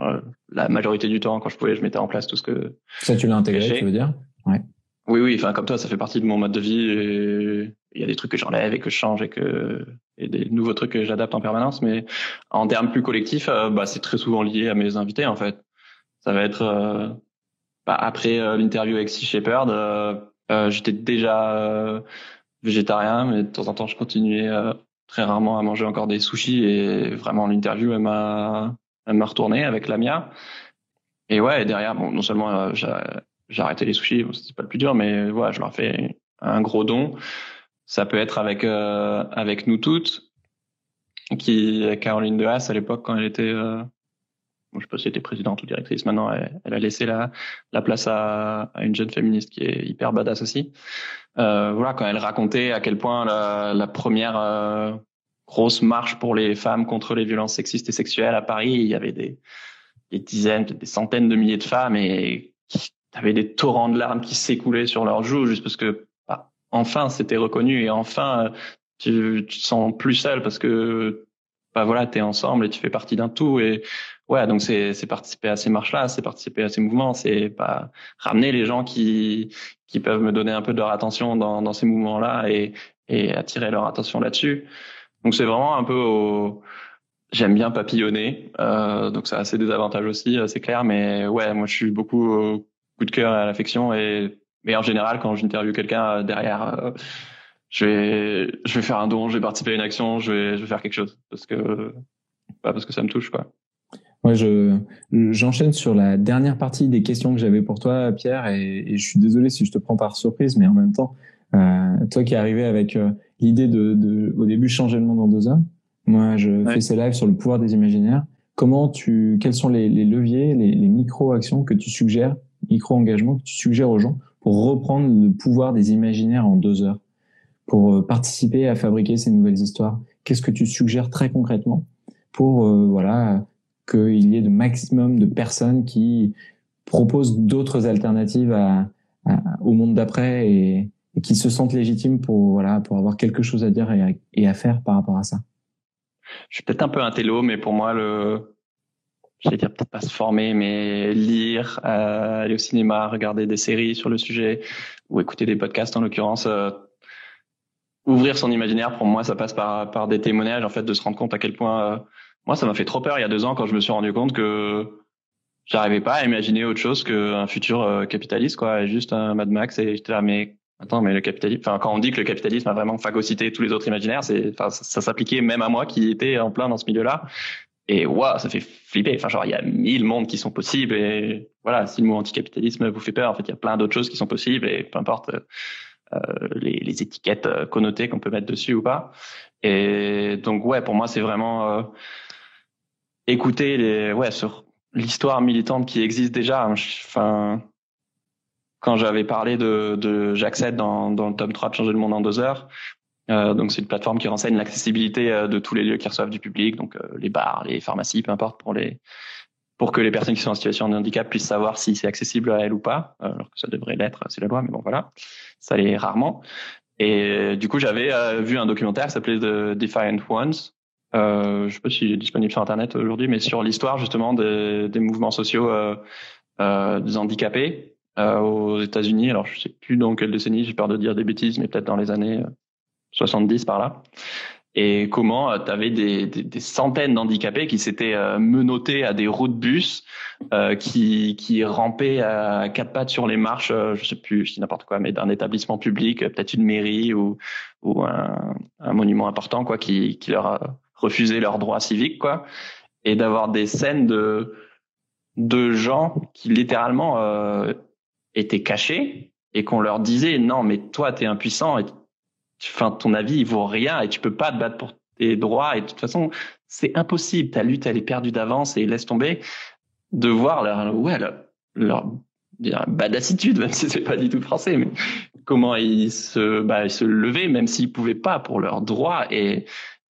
Speaker 3: euh, la majorité du temps, quand je pouvais, je mettais en place tout ce que.
Speaker 2: Ça, tu l'as intégré, tu veux dire Ouais.
Speaker 3: Oui, oui. Enfin, comme toi, ça fait partie de mon mode de vie. Et il y a des trucs que j'enlève et que je change et que et des nouveaux trucs que j'adapte en permanence. Mais en termes plus collectifs, euh, bah, c'est très souvent lié à mes invités, en fait. Ça va être euh, bah, après l'interview avec Sea Shepherd, j'étais déjà végétarien, mais de temps en temps, je continuais très rarement à manger encore des sushis et vraiment l'interview elle m'a elle m'a retourné avec la Mia. Et ouais, derrière bon non seulement euh, j'ai arrêté les sushis, bon, c'était pas le plus dur mais voilà, je leur fais un gros don. Ça peut être avec euh, avec nous toutes qui Caroline de Haas à l'époque quand elle était euh, je sais pas si elle était présidente ou directrice maintenant elle, a laissé la la place à, une jeune féministe qui est hyper badass aussi euh, voilà, quand elle racontait à quel point la, première euh, grosse marche pour les femmes contre les violences sexistes et sexuelles à Paris, il y avait des, dizaines, des centaines de milliers de femmes et qui avaient des torrents de larmes qui s'écoulaient sur leurs joues juste parce que bah, enfin c'était reconnu et enfin tu, tu te sens plus seul parce que bah voilà, tu es ensemble et tu fais partie d'un tout. Et ouais, donc c'est participer à ces marches-là, c'est participer à ces mouvements, c'est pas ramener les gens qui qui peuvent me donner un peu de leur attention dans, dans ces mouvements-là et, et attirer leur attention là-dessus. Donc c'est vraiment un peu au... J'aime bien papillonner, euh, donc ça a ses désavantages aussi, euh, c'est clair. Mais ouais, moi je suis beaucoup au coup de cœur et à l'affection et mais en général quand j'interviewe quelqu'un euh, derrière, euh, je vais je vais faire un don, je vais participer à une action, je vais je vais faire quelque chose parce que pas parce que ça me touche quoi.
Speaker 2: Moi, je j'enchaîne sur la dernière partie des questions que j'avais pour toi, Pierre, et, et, je suis désolé si je te prends par surprise, mais en même temps, euh, toi qui es arrivé avec euh, l'idée de, de, au début, changer le monde en deux heures. Moi, je fais ces lives sur le pouvoir des imaginaires. Comment tu, quels sont les, les leviers, les, les micro-actions que tu suggères, micro-engagements que tu suggères aux gens pour reprendre le pouvoir des imaginaires en deux heures, pour euh, participer à fabriquer ces nouvelles histoires? Qu'est-ce que tu suggères très concrètement pour, euh, voilà, qu'il y ait le maximum de personnes qui proposent d'autres alternatives à, au monde d'après et, qui se sentent légitimes pour voilà pour avoir quelque chose à dire et à, et à faire par rapport à ça.
Speaker 3: Je suis peut-être un peu un télo, mais pour moi le j'allais dire peut-être pas se former, mais lire, euh, aller au cinéma, regarder des séries sur le sujet ou écouter des podcasts en l'occurrence. Euh, ouvrir son imaginaire, pour moi, ça passe par, par des témoignages, en fait, de se rendre compte à quel point euh, moi, ça m'a fait trop peur il y a deux ans quand je me suis rendu compte que j'arrivais pas à imaginer autre chose qu'un futur euh, capitaliste, quoi, juste un Mad Max. Et j'étais là, mais attends, mais le capitalisme, enfin, quand on dit que le capitalisme a vraiment phagocyté tous les autres imaginaires, c'est, enfin, ça, s'appliquait même à moi qui était en plein dans ce milieu-là. Et waouh, ça fait flipper. Enfin, genre, il y a mille mondes qui sont possibles. Et voilà, si le mot anticapitalisme vous fait peur, en fait, il y a plein d'autres choses qui sont possibles. Et peu importe euh, les, les, étiquettes euh, connotées qu'on peut mettre dessus ou pas. Et donc, ouais, pour moi, c'est vraiment euh, écouter les, ouais, sur l'histoire militante qui existe déjà. Enfin, quand j'avais parlé de, de j'accède dans, dans le tome 3 de changer le monde en deux heures. Euh, donc c'est une plateforme qui renseigne l'accessibilité euh, de tous les lieux qui reçoivent du public, donc euh, les bars, les pharmacies, peu importe pour les pour que les personnes qui sont en situation de handicap puissent savoir si c'est accessible à elles ou pas, alors que ça devrait l'être, c'est la loi, mais bon voilà, ça l'est rarement. Et du coup j'avais vu un documentaire qui s'appelait The Defiant Ones, euh, je sais pas s'il est disponible sur Internet aujourd'hui, mais sur l'histoire justement des, des, mouvements sociaux euh, euh, des handicapés euh, aux États-Unis. Alors je sais plus dans quelle décennie, j'ai peur de dire des bêtises, mais peut-être dans les années 70 par là. Et comment tu avais des, des, des, centaines d'handicapés qui s'étaient menottés à des roues de bus, qui, qui rampaient à quatre pattes sur les marches, je sais plus, je dis n'importe quoi, mais d'un établissement public, peut-être une mairie ou, ou un, un, monument important, quoi, qui, qui leur a refuser leurs droits civiques, quoi, et d'avoir des scènes de de gens qui littéralement euh, étaient cachés et qu'on leur disait non mais toi t'es impuissant et enfin ton avis il vaut rien et tu peux pas te battre pour tes droits et de toute façon c'est impossible. Ta lutte elle est perdue d'avance et laisse tomber de voir leur ouais leur, leur badassitude même si c'est pas du tout français mais comment ils se bah, ils se levaient même s'ils pouvaient pas pour leurs droits et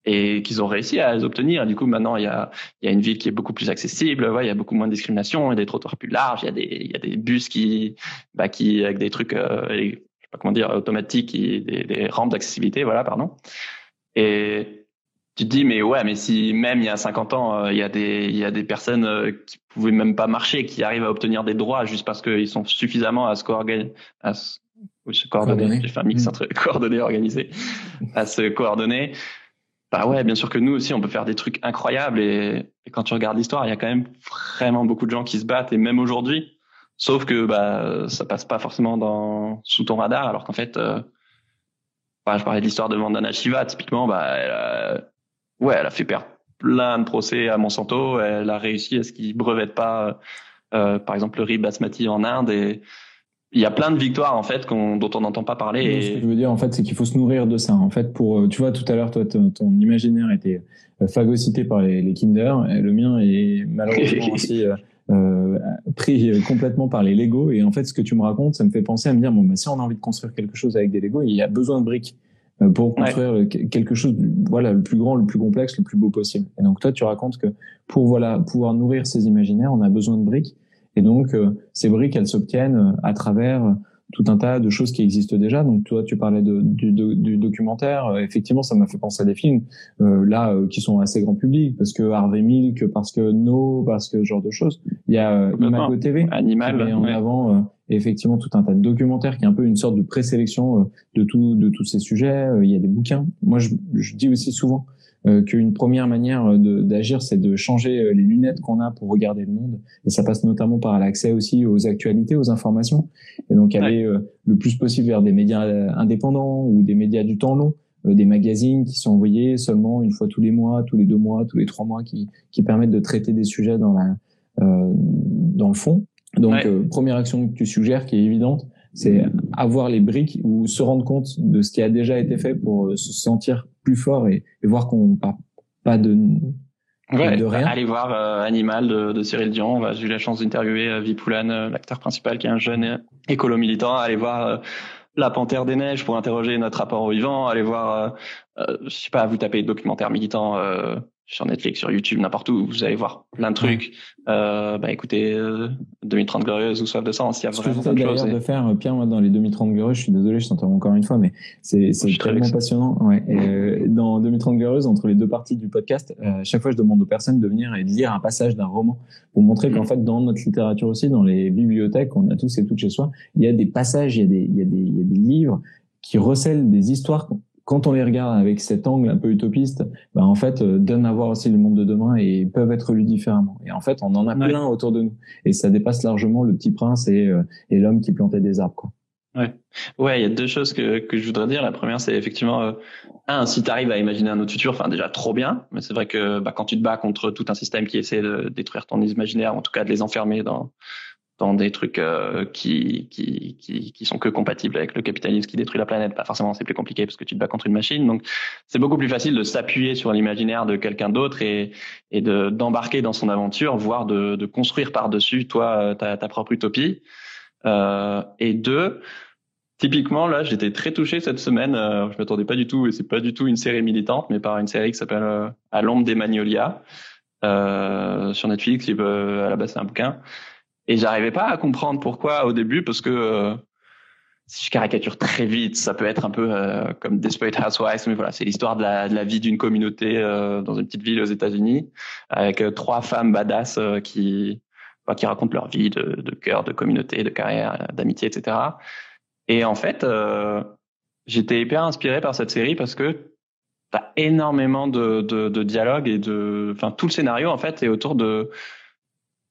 Speaker 3: et qu'ils ont réussi à les obtenir. Du coup, maintenant, il y a, il y a une ville qui est beaucoup plus accessible. Ouais, il y a beaucoup moins de discrimination, il y a des trottoirs plus larges, il y a des, il y a des bus qui, bah, qui avec des trucs, euh, je sais pas comment dire, automatiques, qui, des, des rampes d'accessibilité, voilà, pardon. Et tu te dis mais ouais mais si même il y a 50 ans il y a des il y a des personnes qui pouvaient même pas marcher qui arrivent à obtenir des droits juste parce qu'ils sont suffisamment à se coordonner à se, coordonner j'ai fait un mix entre coordonner et organiser à se coordonner bah ouais, bien sûr que nous aussi, on peut faire des trucs incroyables. Et, quand tu regardes l'histoire, il y a quand même vraiment beaucoup de gens qui se battent, et même aujourd'hui. Sauf que bah ça passe pas forcément dans sous ton radar, alors qu'en fait, euh, bah, je parlais de l'histoire de Vandana Shiva, typiquement, bah elle a, ouais, elle a fait perdre plein de procès à Monsanto. Elle a réussi à ce qu'ils brevettent pas, euh, par exemple, le riz basmati en Inde et il y a plein de victoires en fait dont on n'entend pas parler. Et...
Speaker 2: Ce que je veux dire en fait, c'est qu'il faut se nourrir de ça. En fait, pour euh, tu vois tout à l'heure, toi, ton, imaginaire était euh, phagocyté par les, les, Kinder, et le mien est malheureusement aussi euh, euh, pris complètement par les Lego. Et en fait, ce que tu me racontes, ça me fait penser à me dire bon, bah, si on a envie de construire quelque chose avec des Lego, il y a besoin de briques pour construire quelque chose, voilà, le plus grand, le plus complexe, le plus beau possible. Et donc toi, tu racontes que pour voilà pouvoir nourrir ces imaginaires, on a besoin de briques. Et donc, euh, ces briques, elles s'obtiennent euh, à travers euh, tout un tas de choses qui existent déjà. Donc toi, tu parlais de, du, du, documentaire. effectivement, ça m'a fait penser à des films là qui sont assez grand public parce que Harvey Milk, parce que No, parce que ce genre de choses. Il y a Imago TV
Speaker 3: Animal,
Speaker 2: qui met en avant effectivement tout un tas de documentaires qui est un peu une sorte de présélection de tout de tous ces sujets. il y a des bouquins. Moi, je, je dis aussi souvent euh, qu'une première manière d'agir, c'est de changer euh, les lunettes qu'on a pour regarder le monde. Et ça passe notamment par l'accès aussi aux actualités, aux informations. Et donc aller euh, le plus possible vers des médias indépendants ou des médias du temps long, des magazines qui sont envoyés seulement une fois tous les mois, tous les deux mois, tous les trois mois, qui, qui permettent de traiter des sujets dans la dans le fond. Donc première action que tu suggères, qui est évidente, c'est avoir les briques ou se rendre compte de ce qui a déjà été fait pour se sentir plus fort et, voir qu'on part pas de,
Speaker 3: de rien. Allez voir euh, Animal de, Cyril Dion. J'ai eu la chance d'interviewer euh, Vipoulan, euh, l'acteur principal, qui est un jeune écolo militant. Allez voir La Panthère des Neiges pour interroger notre rapport au vivant. Allez voir, je sais pas, vous tapez documentaire militant sur Netflix, sur YouTube, n'importe où, vous allez voir plein de trucs. Euh, bah écoutez, euh, 2030 glorieuses ou Soif de sens, il y a vraiment plein de choses.
Speaker 2: de faire, euh, Pierre, moi, dans les 2030 glorieuses, je suis désolé, je t'entends encore une fois, mais c'est tellement passionnant. Ouais. Et, euh, dans 2030 glorieuses, entre les deux parties du podcast, euh, chaque fois, je demande aux personnes de venir et de lire un passage d'un roman pour montrer qu'en mm. fait, dans notre littérature aussi, dans les bibliothèques, on a tous et toutes chez soi, il y a des passages, il y a des, il y a des, il y a des livres qui recèlent des histoires quand on les regarde avec cet angle un peu utopiste, bah en fait, euh, donnent à voir aussi le monde de demain et peuvent être lus différemment. Et en fait, on en a plein autour de nous. Et ça dépasse largement le petit prince et, euh, et l'homme qui plantait des arbres. Quoi.
Speaker 3: Ouais, ouais, il y a deux choses que, que je voudrais dire. La première, c'est effectivement, euh, un, si tu arrives à imaginer un autre futur, enfin déjà trop bien, mais c'est vrai que bah, quand tu te bats contre tout un système qui essaie de détruire ton imaginaire, en tout cas de les enfermer dans dans des trucs euh, qui, qui, qui, qui, sont que compatibles avec le capitalisme qui détruit la planète. Pas forcément, c'est plus compliqué parce que tu te bats contre une machine. Donc, c'est beaucoup plus facile de s'appuyer sur l'imaginaire de quelqu'un d'autre et, et de d'embarquer dans son aventure, voire de, de construire par-dessus toi euh, ta, ta propre utopie. Euh, et deux, typiquement là, j'étais très touché cette semaine. Euh, je m'attendais pas du tout, et c'est pas du tout une série militante, mais par une série qui s'appelle euh, À l'ombre des magnolias sur Netflix. à la base, c'est un bouquin. Et j'arrivais pas à comprendre pourquoi au début, parce que euh, si je caricature très vite, ça peut être un peu euh, comme Desperate Housewives, mais voilà, c'est l'histoire de la, vie d'une communauté euh, dans une petite ville aux États-Unis, avec trois femmes badass qui qui racontent leur vie de, de cœur, de communauté, de carrière, d'amitié, etc. Et en fait, j'étais hyper inspiré par cette série parce que t'as énormément de, de, de dialogues et de, enfin tout le scénario en fait est autour de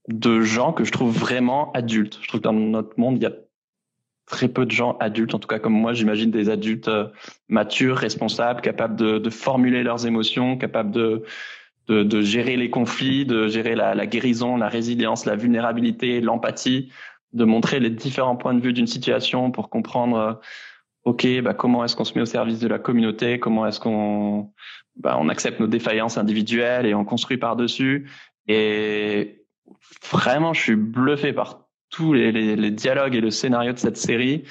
Speaker 3: de gens que je trouve vraiment adultes. Je trouve que dans notre monde, il y a très peu de gens adultes, en tout cas comme moi, j'imagine des adultes euh, matures, responsables, capables de, de, formuler leurs émotions, capables de, de, de gérer les conflits, de gérer la, la, guérison, la résilience, la vulnérabilité, l'empathie, de montrer les différents points de vue d'une situation pour comprendre, euh, ok, bah, comment est-ce qu'on se met au service de la communauté, comment est-ce qu'on bah, on accepte nos défaillances individuelles et on construit par-dessus. Et vraiment, je suis bluffé par tous les, dialogues et le scénario de cette série,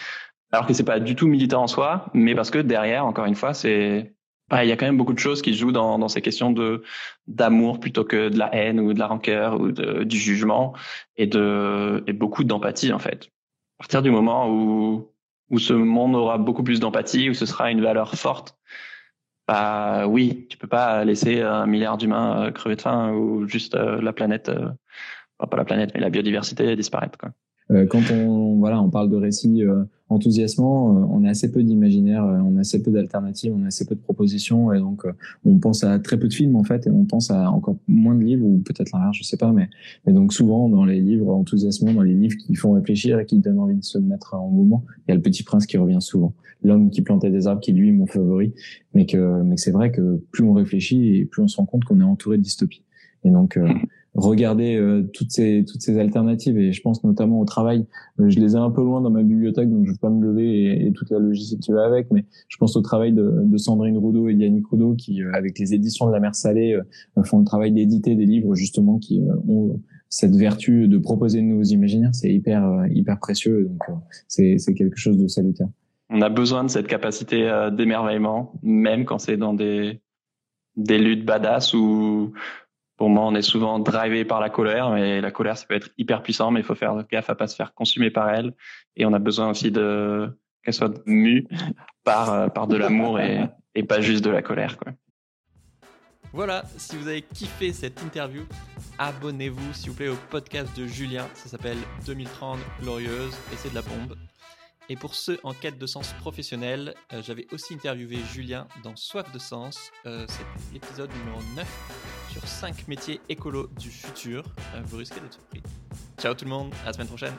Speaker 3: alors que c'est pas du tout militant en soi, mais parce que derrière, encore une fois, c'est il y a quand même beaucoup de choses qui jouent dans, ces questions de d'amour plutôt que de la haine ou de la rancœur ou du jugement et de et beaucoup d'empathie en fait. À partir du moment où où ce monde aura beaucoup plus d'empathie, où ce sera une valeur forte, bah oui, tu peux pas laisser un milliard d'humains crever de faim ou juste la planète, pas la planète, mais la biodiversité disparaître. Quoi.
Speaker 2: Euh, quand on voilà, on parle de récits euh, enthousiasmants, euh, on a assez peu d'imaginaire, on a assez peu d'alternatives, on a assez peu de propositions, et donc on pense à très peu de films en fait, et on pense à encore moins de livres ou peut-être l'inverse, je sais pas, mais, mais donc souvent dans les livres enthousiasmants, dans les livres qui font réfléchir et qui donnent envie de se mettre en mouvement, il y a le Petit Prince qui revient souvent, l'homme qui plantait des arbres, qui lui est mon favori, mais que mais c'est vrai que plus on réfléchit et plus on se rend compte qu'on est entouré de dystopies. Et donc, regarder euh, toutes ces toutes ces alternatives. Et je pense notamment au travail. Euh, je les ai un peu loin dans ma bibliothèque donc je vais pas me lever et, et toute la logistique qui va avec. Mais je pense au travail de, de Sandrine Roudot et Yannick Roudot qui euh, avec les éditions de la mer salée font le travail d'éditer des livres justement qui ont cette vertu de proposer de nouveaux imaginaires. C'est hyper hyper précieux. Donc c'est c'est quelque chose de salutaire.
Speaker 3: On a besoin de cette capacité d'émerveillement même quand c'est dans des des luttes badass ou pour moi, on est souvent drivé par la colère, mais la colère, ça peut être hyper puissant, mais il faut faire gaffe à pas se faire consumer par elle. Et on a besoin aussi de qu'elle soit mue par euh, par de l'amour et, et pas juste de la colère, quoi.
Speaker 1: Voilà, si vous avez kiffé cette interview, abonnez-vous s'il vous plaît au podcast de Julien. Ça s'appelle 2030 Glorieuse et c'est de la bombe. Et pour ceux en quête de sens professionnel, euh, j'avais aussi interviewé Julien dans Soif de sens. Euh, c'est l'épisode numéro 9 sur 5 métiers écolos du futur. Euh, vous risquez d'être surpris. Ciao tout le monde, à la semaine prochaine.